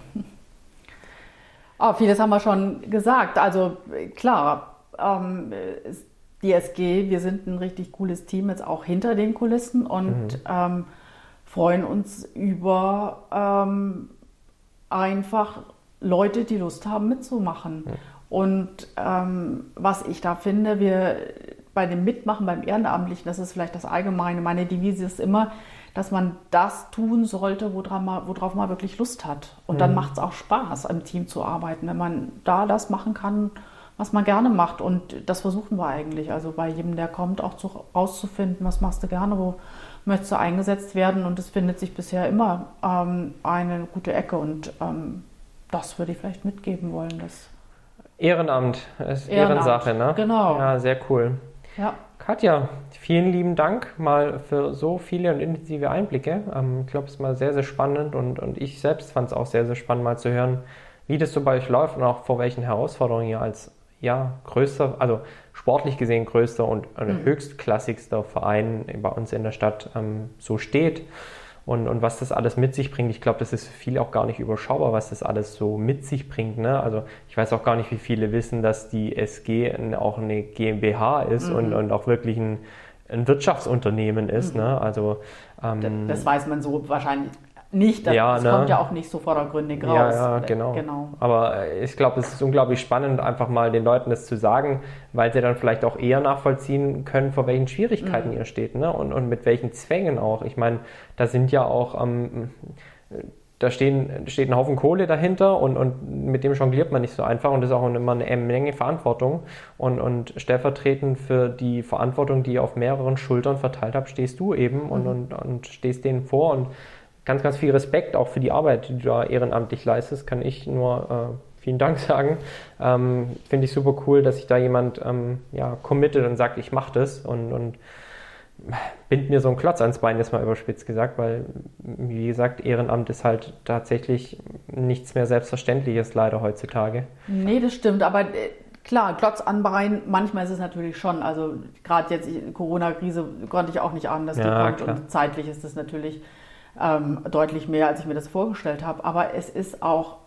Oh, vieles haben wir schon gesagt. Also klar, ähm, die SG, wir sind ein richtig cooles Team jetzt auch hinter den Kulissen und mhm. ähm, freuen uns über ähm, einfach Leute, die Lust haben mitzumachen. Mhm. Und ähm, was ich da finde, wir bei dem Mitmachen, beim Ehrenamtlichen, das ist vielleicht das Allgemeine, meine Devise ist immer, dass man das tun sollte, worauf man, worauf man wirklich Lust hat. Und mhm. dann macht es auch Spaß, im Team zu arbeiten, wenn man da das machen kann, was man gerne macht. Und das versuchen wir eigentlich. Also bei jedem, der kommt, auch zu, rauszufinden, was machst du gerne, wo möchtest du eingesetzt werden. Und es findet sich bisher immer ähm, eine gute Ecke. Und ähm, das würde ich vielleicht mitgeben wollen. Dass Ehrenamt ist Ehrenamt. Ehrensache, ne? Genau. Ja, sehr cool. Ja. Katja, vielen lieben Dank mal für so viele und intensive Einblicke. Ähm, ich glaube, es ist mal sehr, sehr spannend und, und ich selbst fand es auch sehr, sehr spannend, mal zu hören, wie das so bei euch läuft und auch vor welchen Herausforderungen ihr als ja, größter, also sportlich gesehen größter und mhm. höchstklassigster Verein bei uns in der Stadt ähm, so steht und, und was das alles mit sich bringt. Ich glaube, das ist für viele auch gar nicht überschaubar, was das alles so mit sich bringt. Ne? Also ich weiß auch gar nicht, wie viele wissen, dass die SG auch eine GmbH ist mhm. und, und auch wirklich ein, ein Wirtschaftsunternehmen ist. Mhm. Ne? Also, ähm, das weiß man so wahrscheinlich nicht. Das, ja, das ne? kommt ja auch nicht so vordergründig raus. Ja, ja genau. genau. Aber ich glaube, es ist unglaublich spannend, einfach mal den Leuten das zu sagen, weil sie dann vielleicht auch eher nachvollziehen können, vor welchen Schwierigkeiten mhm. ihr steht ne? und, und mit welchen Zwängen auch. Ich meine, da sind ja auch. Ähm, da stehen, steht ein Haufen Kohle dahinter und, und mit dem jongliert man nicht so einfach und das ist auch immer eine Menge Verantwortung. Und, und stellvertretend für die Verantwortung, die ihr auf mehreren Schultern verteilt habt, stehst du eben mhm. und, und, und stehst denen vor und ganz, ganz viel Respekt auch für die Arbeit, die du da ehrenamtlich leistest, kann ich nur äh, vielen Dank <laughs> sagen. Ähm, Finde ich super cool, dass sich da jemand ähm, ja, committet und sagt, ich mache das und, und bind mir so einen Klotz ans Bein, ist mal überspitzt gesagt, weil, wie gesagt, Ehrenamt ist halt tatsächlich nichts mehr Selbstverständliches leider heutzutage. Nee, das stimmt, aber äh, klar, Klotz an Bein, manchmal ist es natürlich schon, also gerade jetzt Corona-Krise konnte ich auch nicht ahnen, dass die ja, kommt klar. und zeitlich ist es natürlich ähm, deutlich mehr, als ich mir das vorgestellt habe. Aber es ist auch,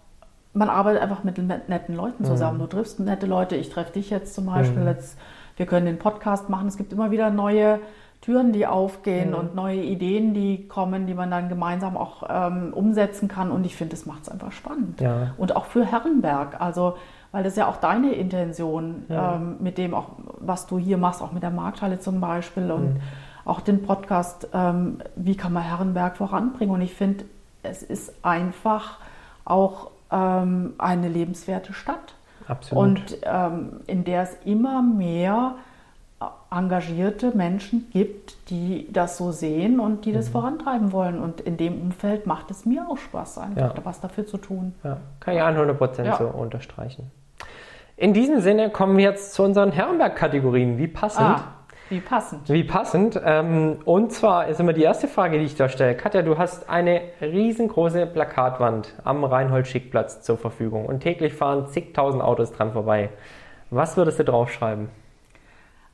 man arbeitet einfach mit netten Leuten zusammen. Mhm. Du triffst nette Leute. Ich treffe dich jetzt zum Beispiel. Mhm. Jetzt, wir können den Podcast machen. Es gibt immer wieder neue Türen, die aufgehen mhm. und neue Ideen, die kommen, die man dann gemeinsam auch ähm, umsetzen kann. Und ich finde, das macht es einfach spannend. Ja. Und auch für Herrenberg. Also weil das ja auch deine Intention ja. ähm, mit dem auch, was du hier machst, auch mit der Markthalle zum Beispiel und mhm auch den Podcast, ähm, wie kann man Herrenberg voranbringen. Und ich finde, es ist einfach auch ähm, eine lebenswerte Stadt. Absolut. Und ähm, in der es immer mehr engagierte Menschen gibt, die das so sehen und die das mhm. vorantreiben wollen. Und in dem Umfeld macht es mir auch Spaß, einfach ja. was dafür zu tun. Ja, kann ich 100% ja. so unterstreichen. In diesem Sinne kommen wir jetzt zu unseren Herrenberg-Kategorien. Wie passend. Ah. Wie passend. Wie passend. Ähm, und zwar ist immer die erste Frage, die ich da stelle. Katja, du hast eine riesengroße Plakatwand am Reinhold-Schick-Platz zur Verfügung und täglich fahren zigtausend Autos dran vorbei. Was würdest du draufschreiben?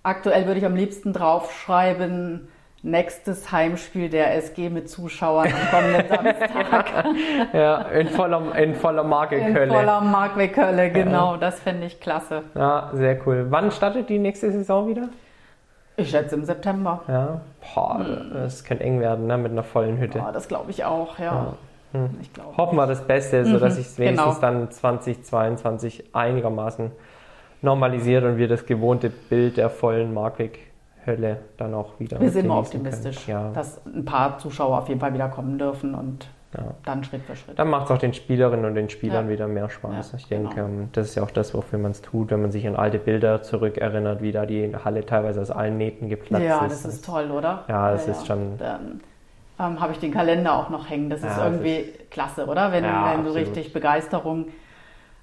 Aktuell würde ich am liebsten draufschreiben, nächstes Heimspiel der SG mit Zuschauern am kommenden <laughs> Samstag. ja, in voller, in voller Marke in Kölle. In voller Marke Kölle, genau. Ja. Das fände ich klasse. Ja, sehr cool. Wann startet die nächste Saison wieder? Ich schätze im September. Ja, Boah, hm. das könnte eng werden, ne, mit einer vollen Hütte. Ja, das glaube ich auch, ja. ja. Hm. Ich glaube. Hoffen wir das Beste, mhm, sodass sich es wenigstens genau. dann 2022 einigermaßen normalisiert und wir das gewohnte Bild der vollen Markwig-Hölle dann auch wieder. Wir sind optimistisch, ja. dass ein paar Zuschauer auf jeden Fall wieder kommen dürfen und ja. dann Schritt für Schritt. Dann macht es auch den Spielerinnen und den Spielern ja. wieder mehr Spaß. ich denke, genau. Ähm, das ist ja auch das, wofür man es tut, wenn man sich an alte Bilder zurückerinnert, wie da die Halle teilweise aus allen Nähten geplatzt ja, ist. Ja, das ist toll, oder? Ja, das ist schon. Dann, ähm, habe ich den Kalender auch noch hängen. Das ist irgendwie ist, klasse, oder? Wenn, wenn du richtig Begeisterung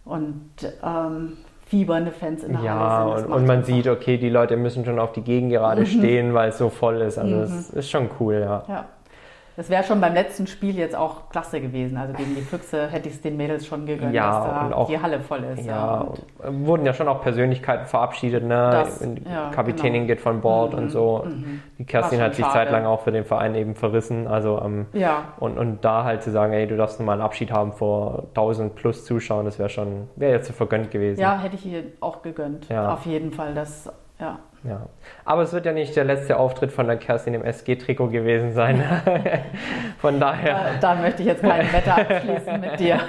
und ähm, fiebernde Fans in der ja, Halle sind. Ja, und, und, man sieht, okay, die Leute müssen schon auf die Gegend gerade mhm. stehen, weil es so voll ist. Also mhm. das ist schon cool, ja. Das wäre schon beim letzten Spiel jetzt auch klasse gewesen. Also gegen die Füchse hätte ich es den Mädels schon gegönnt, ja, dass da auch, die Halle voll ist. Ja, ja wurden ja schon auch Persönlichkeiten verabschiedet. Ne? Das, ja, Kapitänin genau. geht von Bord mhm, und so. Mhm. Die Kerstin hat sich schade. zeitlang auch für den Verein eben verrissen. Also, ähm, ja. und, und da halt zu sagen, ey, du darfst mal einen Abschied haben vor 1000 plus Zuschauern, das wäre schon, wäre jetzt so vergönnt gewesen. Ja, hätte ich ihr auch gegönnt. Auf jeden Fall. Das, ja. Ja. Aber es wird ja nicht der letzte Auftritt von der Kerstin im SG-Trikot gewesen sein. <laughs> von daher. Da, da, möchte ich jetzt keine Wette abschließen mit dir.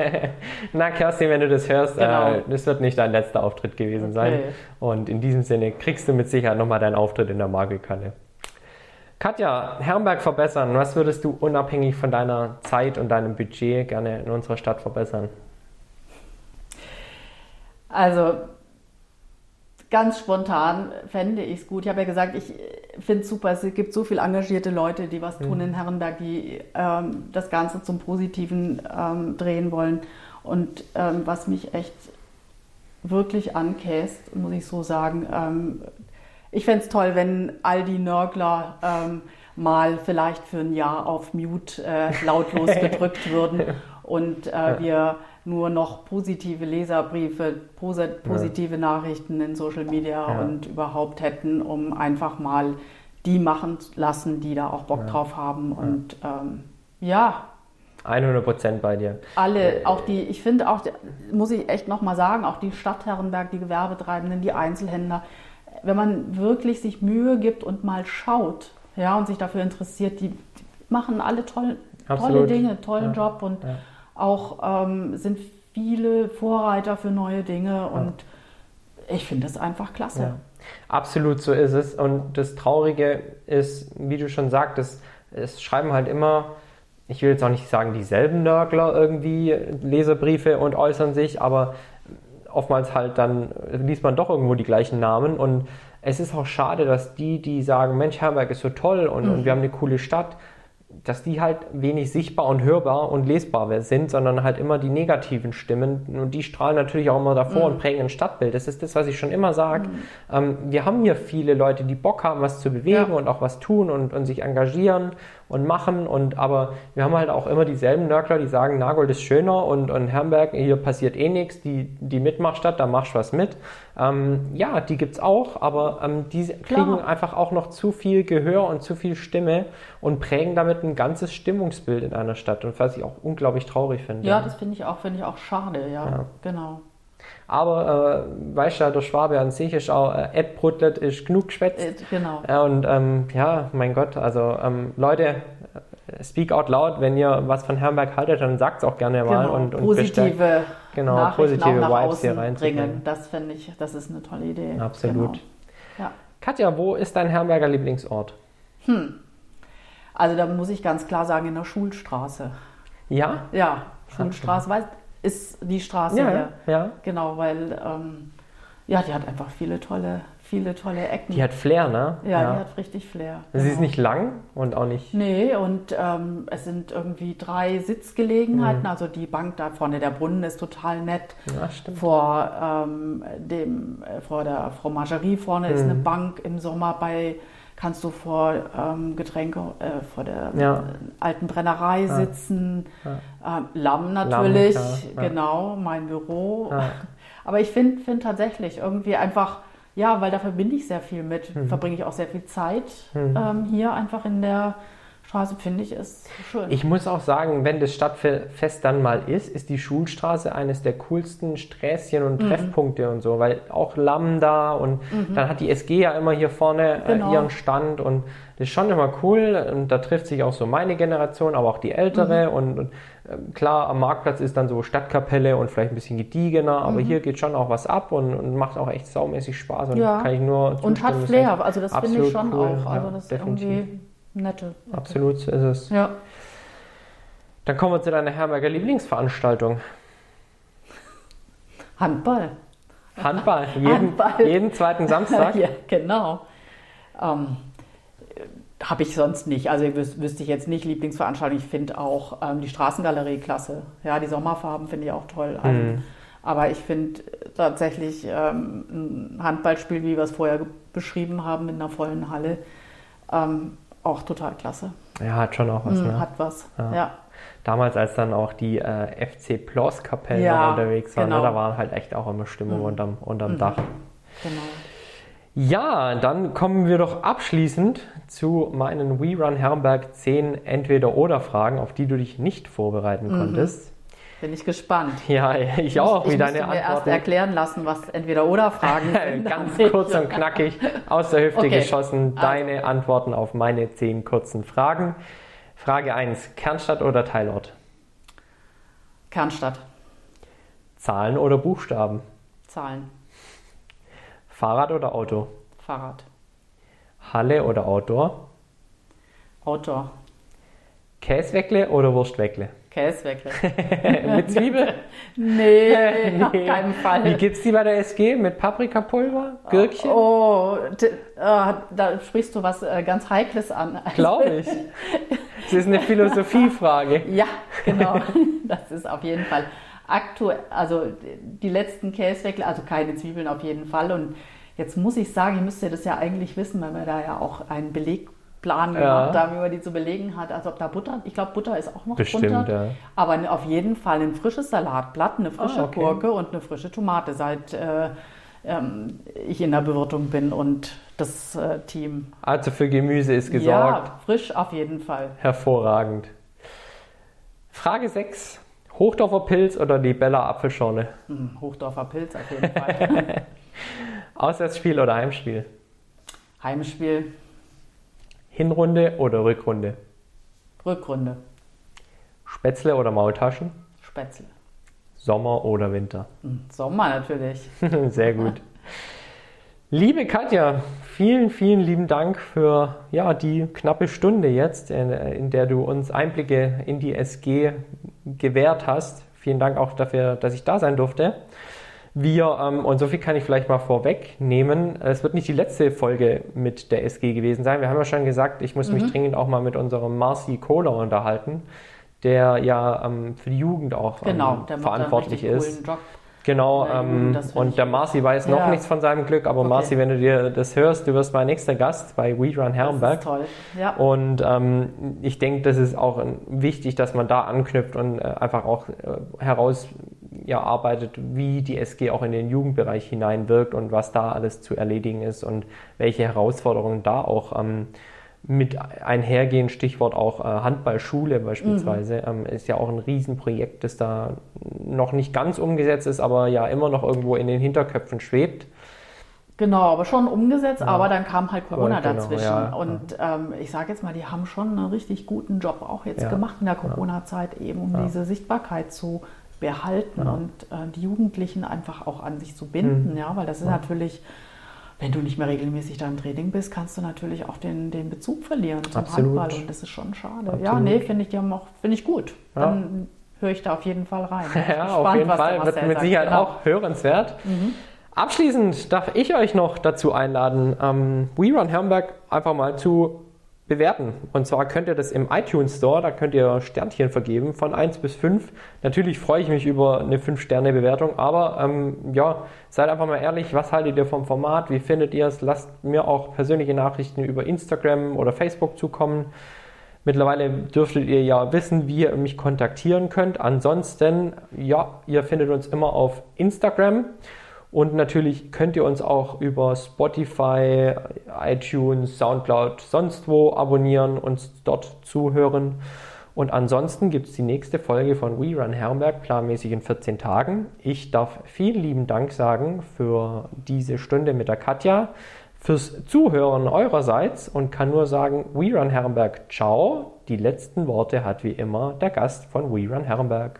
<laughs> Na, Kerstin, wenn du das hörst, genau. äh, das wird nicht dein letzter Auftritt gewesen okay. sein. Und in diesem Sinne kriegst du mit Sicherheit nochmal deinen Auftritt in der Magikanne. Katja, Herrenberg verbessern. Was würdest du unabhängig von deiner Zeit und deinem Budget gerne in unserer Stadt verbessern? Also ganz spontan fände ich es gut. Ich habe ja gesagt, ich finde es super, es gibt so viele engagierte Leute, die was tun mhm. in Herrenberg, die ähm, das Ganze zum Positiven ähm, drehen wollen. Und ähm, was mich echt wirklich ankäst, muss ich so sagen, ähm, ich fände es toll, wenn all die Nörgler ähm, mal vielleicht für ein Jahr auf Mute äh, lautlos <laughs> gedrückt würden und äh, wir nur noch positive Leserbriefe, positive ja. Nachrichten in Social Media ja. und überhaupt hätten, um einfach mal die machen lassen, die da auch Bock ja. drauf haben. Und ähm, ja. 100 Prozent bei dir. Alle, auch die, ich finde auch, muss ich echt nochmal sagen, auch die Stadt Herrenberg, die Gewerbetreibenden, die Einzelhändler, wenn man wirklich sich Mühe gibt und mal schaut, ja, und sich dafür interessiert, die, die machen alle toll, tolle Dinge, tollen Job und auch ähm, sind viele Vorreiter für neue Dinge und ich finde das einfach klasse. Ja. Absolut, so ist es. Und das Traurige ist, wie du schon sagtest, es schreiben halt immer, ich will jetzt auch nicht sagen, dieselben Nörgler irgendwie Leserbriefe und äußern sich, aber oftmals halt dann liest man doch irgendwo die gleichen Namen und es ist auch schade, dass die, die sagen, Mensch, Herberg ist so toll und, mhm. und wir haben eine coole Stadt, dass die halt wenig sichtbar und hörbar und lesbar sind, sondern halt immer die negativen Stimmen und die strahlen natürlich auch immer davor mhm. und prägen ein Stadtbild. Das ist das, was ich schon immer sage. Mhm. Ähm, wir haben hier viele Leute, die Bock haben, was zu bewegen ja. und auch was tun und, und sich engagieren und machen. Und aber wir haben halt auch immer dieselben Nörgler, die sagen, Nagold ist schöner und, und Herrenberg, hier passiert eh nichts, die, die Mitmachstadt, da machst du was mit. Ähm, ja, die gibt es auch, aber ähm, die Klar. kriegen einfach auch noch zu viel Gehör und zu viel Stimme und prägen damit ein ganzes Stimmungsbild in einer Stadt. Und was ich auch unglaublich traurig finde. Ja, das finde ich auch, finde ich auch schade, ja. ja. Genau. Aber äh, weißt du, der Schwabe an sich ist auch, äh, Ed Brutlet ist genug geschwätzt. Äh, genau. Äh, und ähm, ja, mein Gott, also ähm, Leute, äh, speak out loud, wenn ihr was von Herrenberg haltet, dann sagt es auch gerne mal. Genau. Und, und positive, genau, positive Vibes hier reinzubringen. Das finde ich, das ist eine tolle Idee. Absolut. Genau. Ja. Katja, wo ist dein Herrenberger Lieblingsort? Hm. Also da muss ich ganz klar sagen, in der Schulstraße. Ja? Ja, Schulstraße. Weil ist die Straße ja, hier. Ja. Genau, weil ähm, ja, die hat einfach viele tolle, viele tolle Ecken. Die hat Flair, ne? ja, die hat richtig Flair. Sie ist genau. nicht lang und auch nicht. Nee, und ähm, es sind irgendwie drei Sitzgelegenheiten. Mhm. Also die Bank da vorne, der Brunnen ist total nett. Ja, stimmt. Vor, ähm, dem, äh, vor der Fromagerie vorne ist Mhm. eine Bank im Sommer bei, kannst du vor ähm, Getränke, äh, vor der Ja. alten Brennerei sitzen. Ja. Ähm, Lamm natürlich, ja. genau, mein Büro. Ja. <laughs> Aber ich finde find tatsächlich irgendwie einfach, ja, weil da verbinde ich sehr viel mit, Mhm. verbringe ich auch sehr viel Zeit ähm, hier einfach in der Straße, finde ich, ist schön. Ich muss auch sagen, wenn das Stadtfest dann mal ist, ist die Schulstraße eines der coolsten Sträßchen und Mhm. Treffpunkte und so, weil auch Lambda und dann hat die SG ja immer hier vorne Genau. äh, ihren Stand und das ist schon immer cool und da trifft sich auch so meine Generation, aber auch die ältere Mhm. und, und ähm, klar, am Marktplatz ist dann so Stadtkapelle und vielleicht ein bisschen gediegener, aber hier geht schon auch was ab und, und macht auch echt saumäßig Spaß und Mhm. Ja. kann ich nur und zustimmen, hat ist Flair, also das finde ich schon cool. auch. Also Ja, das ist definitiv. irgendwie nette. Absolut so ist es. Ja. Dann kommen wir zu deiner Herberger Lieblingsveranstaltung. Handball. Handball. <laughs> Jeden, Handball. jeden zweiten Samstag. <laughs> Ja, genau. Ähm, Habe ich sonst nicht. Also wüs wüsste ich jetzt nicht Lieblingsveranstaltung. Ich finde auch ähm, die Straßengalerie klasse. Ja, die Sommerfarben finde ich auch toll. Mhm. Ähm, Aber ich finde tatsächlich ähm, ein Handballspiel, wie wir es vorher beschrieben haben, in einer vollen Halle, ähm, auch total klasse. Ja, hat schon auch was. Mhm, Ne? Hat was. Ja. Ja. Damals, als dann auch die äh, FC Plus Kapellen Ja, unterwegs waren, genau. ne, da war halt echt auch immer Stimmung unterm, unterm Dach. Genau. Ja, dann kommen wir doch abschließend zu meinen We Run Herrenberg 10 Entweder-Oder-Fragen, auf die du dich nicht vorbereiten Mhm. konntest. Bin ich gespannt. Ja, ich auch, ich wie musste deine mir erst Antworten. erklären lassen, was entweder oder Fragen <laughs> sind. Ganz kurz ich- und <laughs> knackig aus der Hüfte Okay. geschossen. Also. Deine Antworten auf meine 10 kurzen Fragen. Frage 1, Kernstadt oder Teilort? Kernstadt. Zahlen oder Buchstaben? Zahlen. Fahrrad oder Auto? Fahrrad. Halle oder Outdoor? Outdoor. Käsweckle oder Wurstweckle? Käseweckel. <laughs> Mit Zwiebel? nee, <laughs> auf keinen Fall. Wie gibt's die bei der SG? Mit Paprikapulver? Gürkchen? Oh, t- äh, da sprichst du was äh, ganz Heikles an. Glaube ich. <laughs> Das ist eine Philosophiefrage. Ja, genau. Das ist auf jeden Fall aktuell, also die letzten Käseweckel, also keine Zwiebeln auf jeden Fall. Und jetzt muss ich sagen, ihr müsst ja das ja eigentlich wissen, weil wir da ja auch einen Belegplan Ja. gemacht haben, wie man die zu belegen hat. Also ob da Butter, ich glaube Butter ist auch noch Bestimmt, drunter. ja. Aber auf jeden Fall ein frisches Salatblatt, eine frische Ah, okay. Gurke und eine frische Tomate, seit äh, ähm, ich in der Bewirtung bin und das äh, Team. Also für Gemüse ist gesorgt. Ja, frisch auf jeden Fall. Hervorragend. Frage 6. Hochdorfer Pilz oder die Bella Apfelschorle? Hm, Hochdorfer Pilz auf jeden Fall. <laughs> Auswärtsspiel oder Heimspiel? Heimspiel, Hinrunde oder Rückrunde? Rückrunde, Spätzle oder Maultaschen? Spätzle. Sommer oder Winter? Hm, Sommer natürlich. <laughs> Sehr gut. Liebe Katja, vielen, vielen lieben Dank für ja, die knappe Stunde jetzt, in, in der du uns Einblicke in die SG gewährt hast. Vielen Dank auch dafür, dass ich da sein durfte. Wir, ähm, und so viel kann ich vielleicht mal vorwegnehmen, es wird nicht die letzte Folge mit der SG gewesen sein. Wir haben ja schon gesagt, ich muss mich dringend auch mal mit unserem Marci Kohler unterhalten, der ja ähm, für die Jugend auch ähm, Genau, der macht verantwortlich einen ist. Job. Genau, ähm, und der. Marci weiß noch Ja. nichts von seinem Glück, aber Okay. Marci, wenn du dir das hörst, du wirst mein nächster Gast bei We Run Das ist Herrenberg. toll. Ja. Und ähm, ich denke, das ist auch wichtig, dass man da anknüpft und äh, einfach auch äh, heraus ja, arbeitet, wie die SG auch in den Jugendbereich hineinwirkt und was da alles zu erledigen ist und welche Herausforderungen da auch ähm, mit einhergehen. Stichwort auch äh, Handballschule beispielsweise ähm, ist ja auch ein Riesenprojekt, das da noch nicht ganz umgesetzt ist, aber ja immer noch irgendwo in den Hinterköpfen schwebt. Genau, aber schon umgesetzt, aber dann kam halt Corona Genau, dazwischen. ja, und ähm, ich sage jetzt mal, die haben schon einen richtig guten Job auch jetzt Ja, gemacht in der Corona-Zeit, eben um diese Sichtbarkeit zu behalten und äh, die Jugendlichen einfach auch an sich zu binden, Mhm. ja, weil das ist natürlich, wenn du nicht mehr regelmäßig da im Training bist, kannst du natürlich auch den, den Bezug verlieren zum Absolut. Handball und das ist schon schade. Ja, Absolut. nee, finde ich, die haben auch, finde ich gut. Ja. Dann höre ich da auf jeden Fall rein. <laughs> Ja, gespannt, auf jeden Fall. Wird mit. Sicherheit Genau. auch hörenswert. Abschließend darf ich euch noch dazu einladen, ähm, WeRun Herrenberg einfach mal zu bewerten. Und zwar könnt ihr das im iTunes Store, da könnt ihr Sternchen vergeben von 1 bis 5. Natürlich freue ich mich über eine 5-Sterne-Bewertung, aber ähm, ja, seid einfach mal ehrlich, was haltet ihr vom Format, wie findet ihr es? Lasst mir auch persönliche Nachrichten über Instagram oder Facebook zukommen. Mittlerweile dürftet ihr ja wissen, wie ihr mich kontaktieren könnt. Ansonsten, ja, ihr findet uns immer auf Instagram. Und natürlich könnt ihr uns auch über Spotify, iTunes, Soundcloud, sonst wo abonnieren, uns dort zuhören. Und ansonsten gibt es die nächste Folge von We Run Herrenberg planmäßig in 14 Tagen. Ich darf vielen lieben Dank sagen für diese Stunde mit der Katja, fürs Zuhören eurerseits und kann nur sagen, We Run Herrenberg, ciao. Die letzten Worte hat wie immer der Gast von We Run Herrenberg.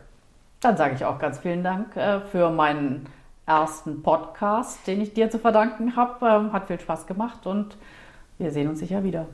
Dann sage ich auch ganz vielen Dank äh, für meinen ersten Podcast, den ich dir zu verdanken habe. Ähm, hat viel Spaß gemacht und wir sehen uns sicher wieder.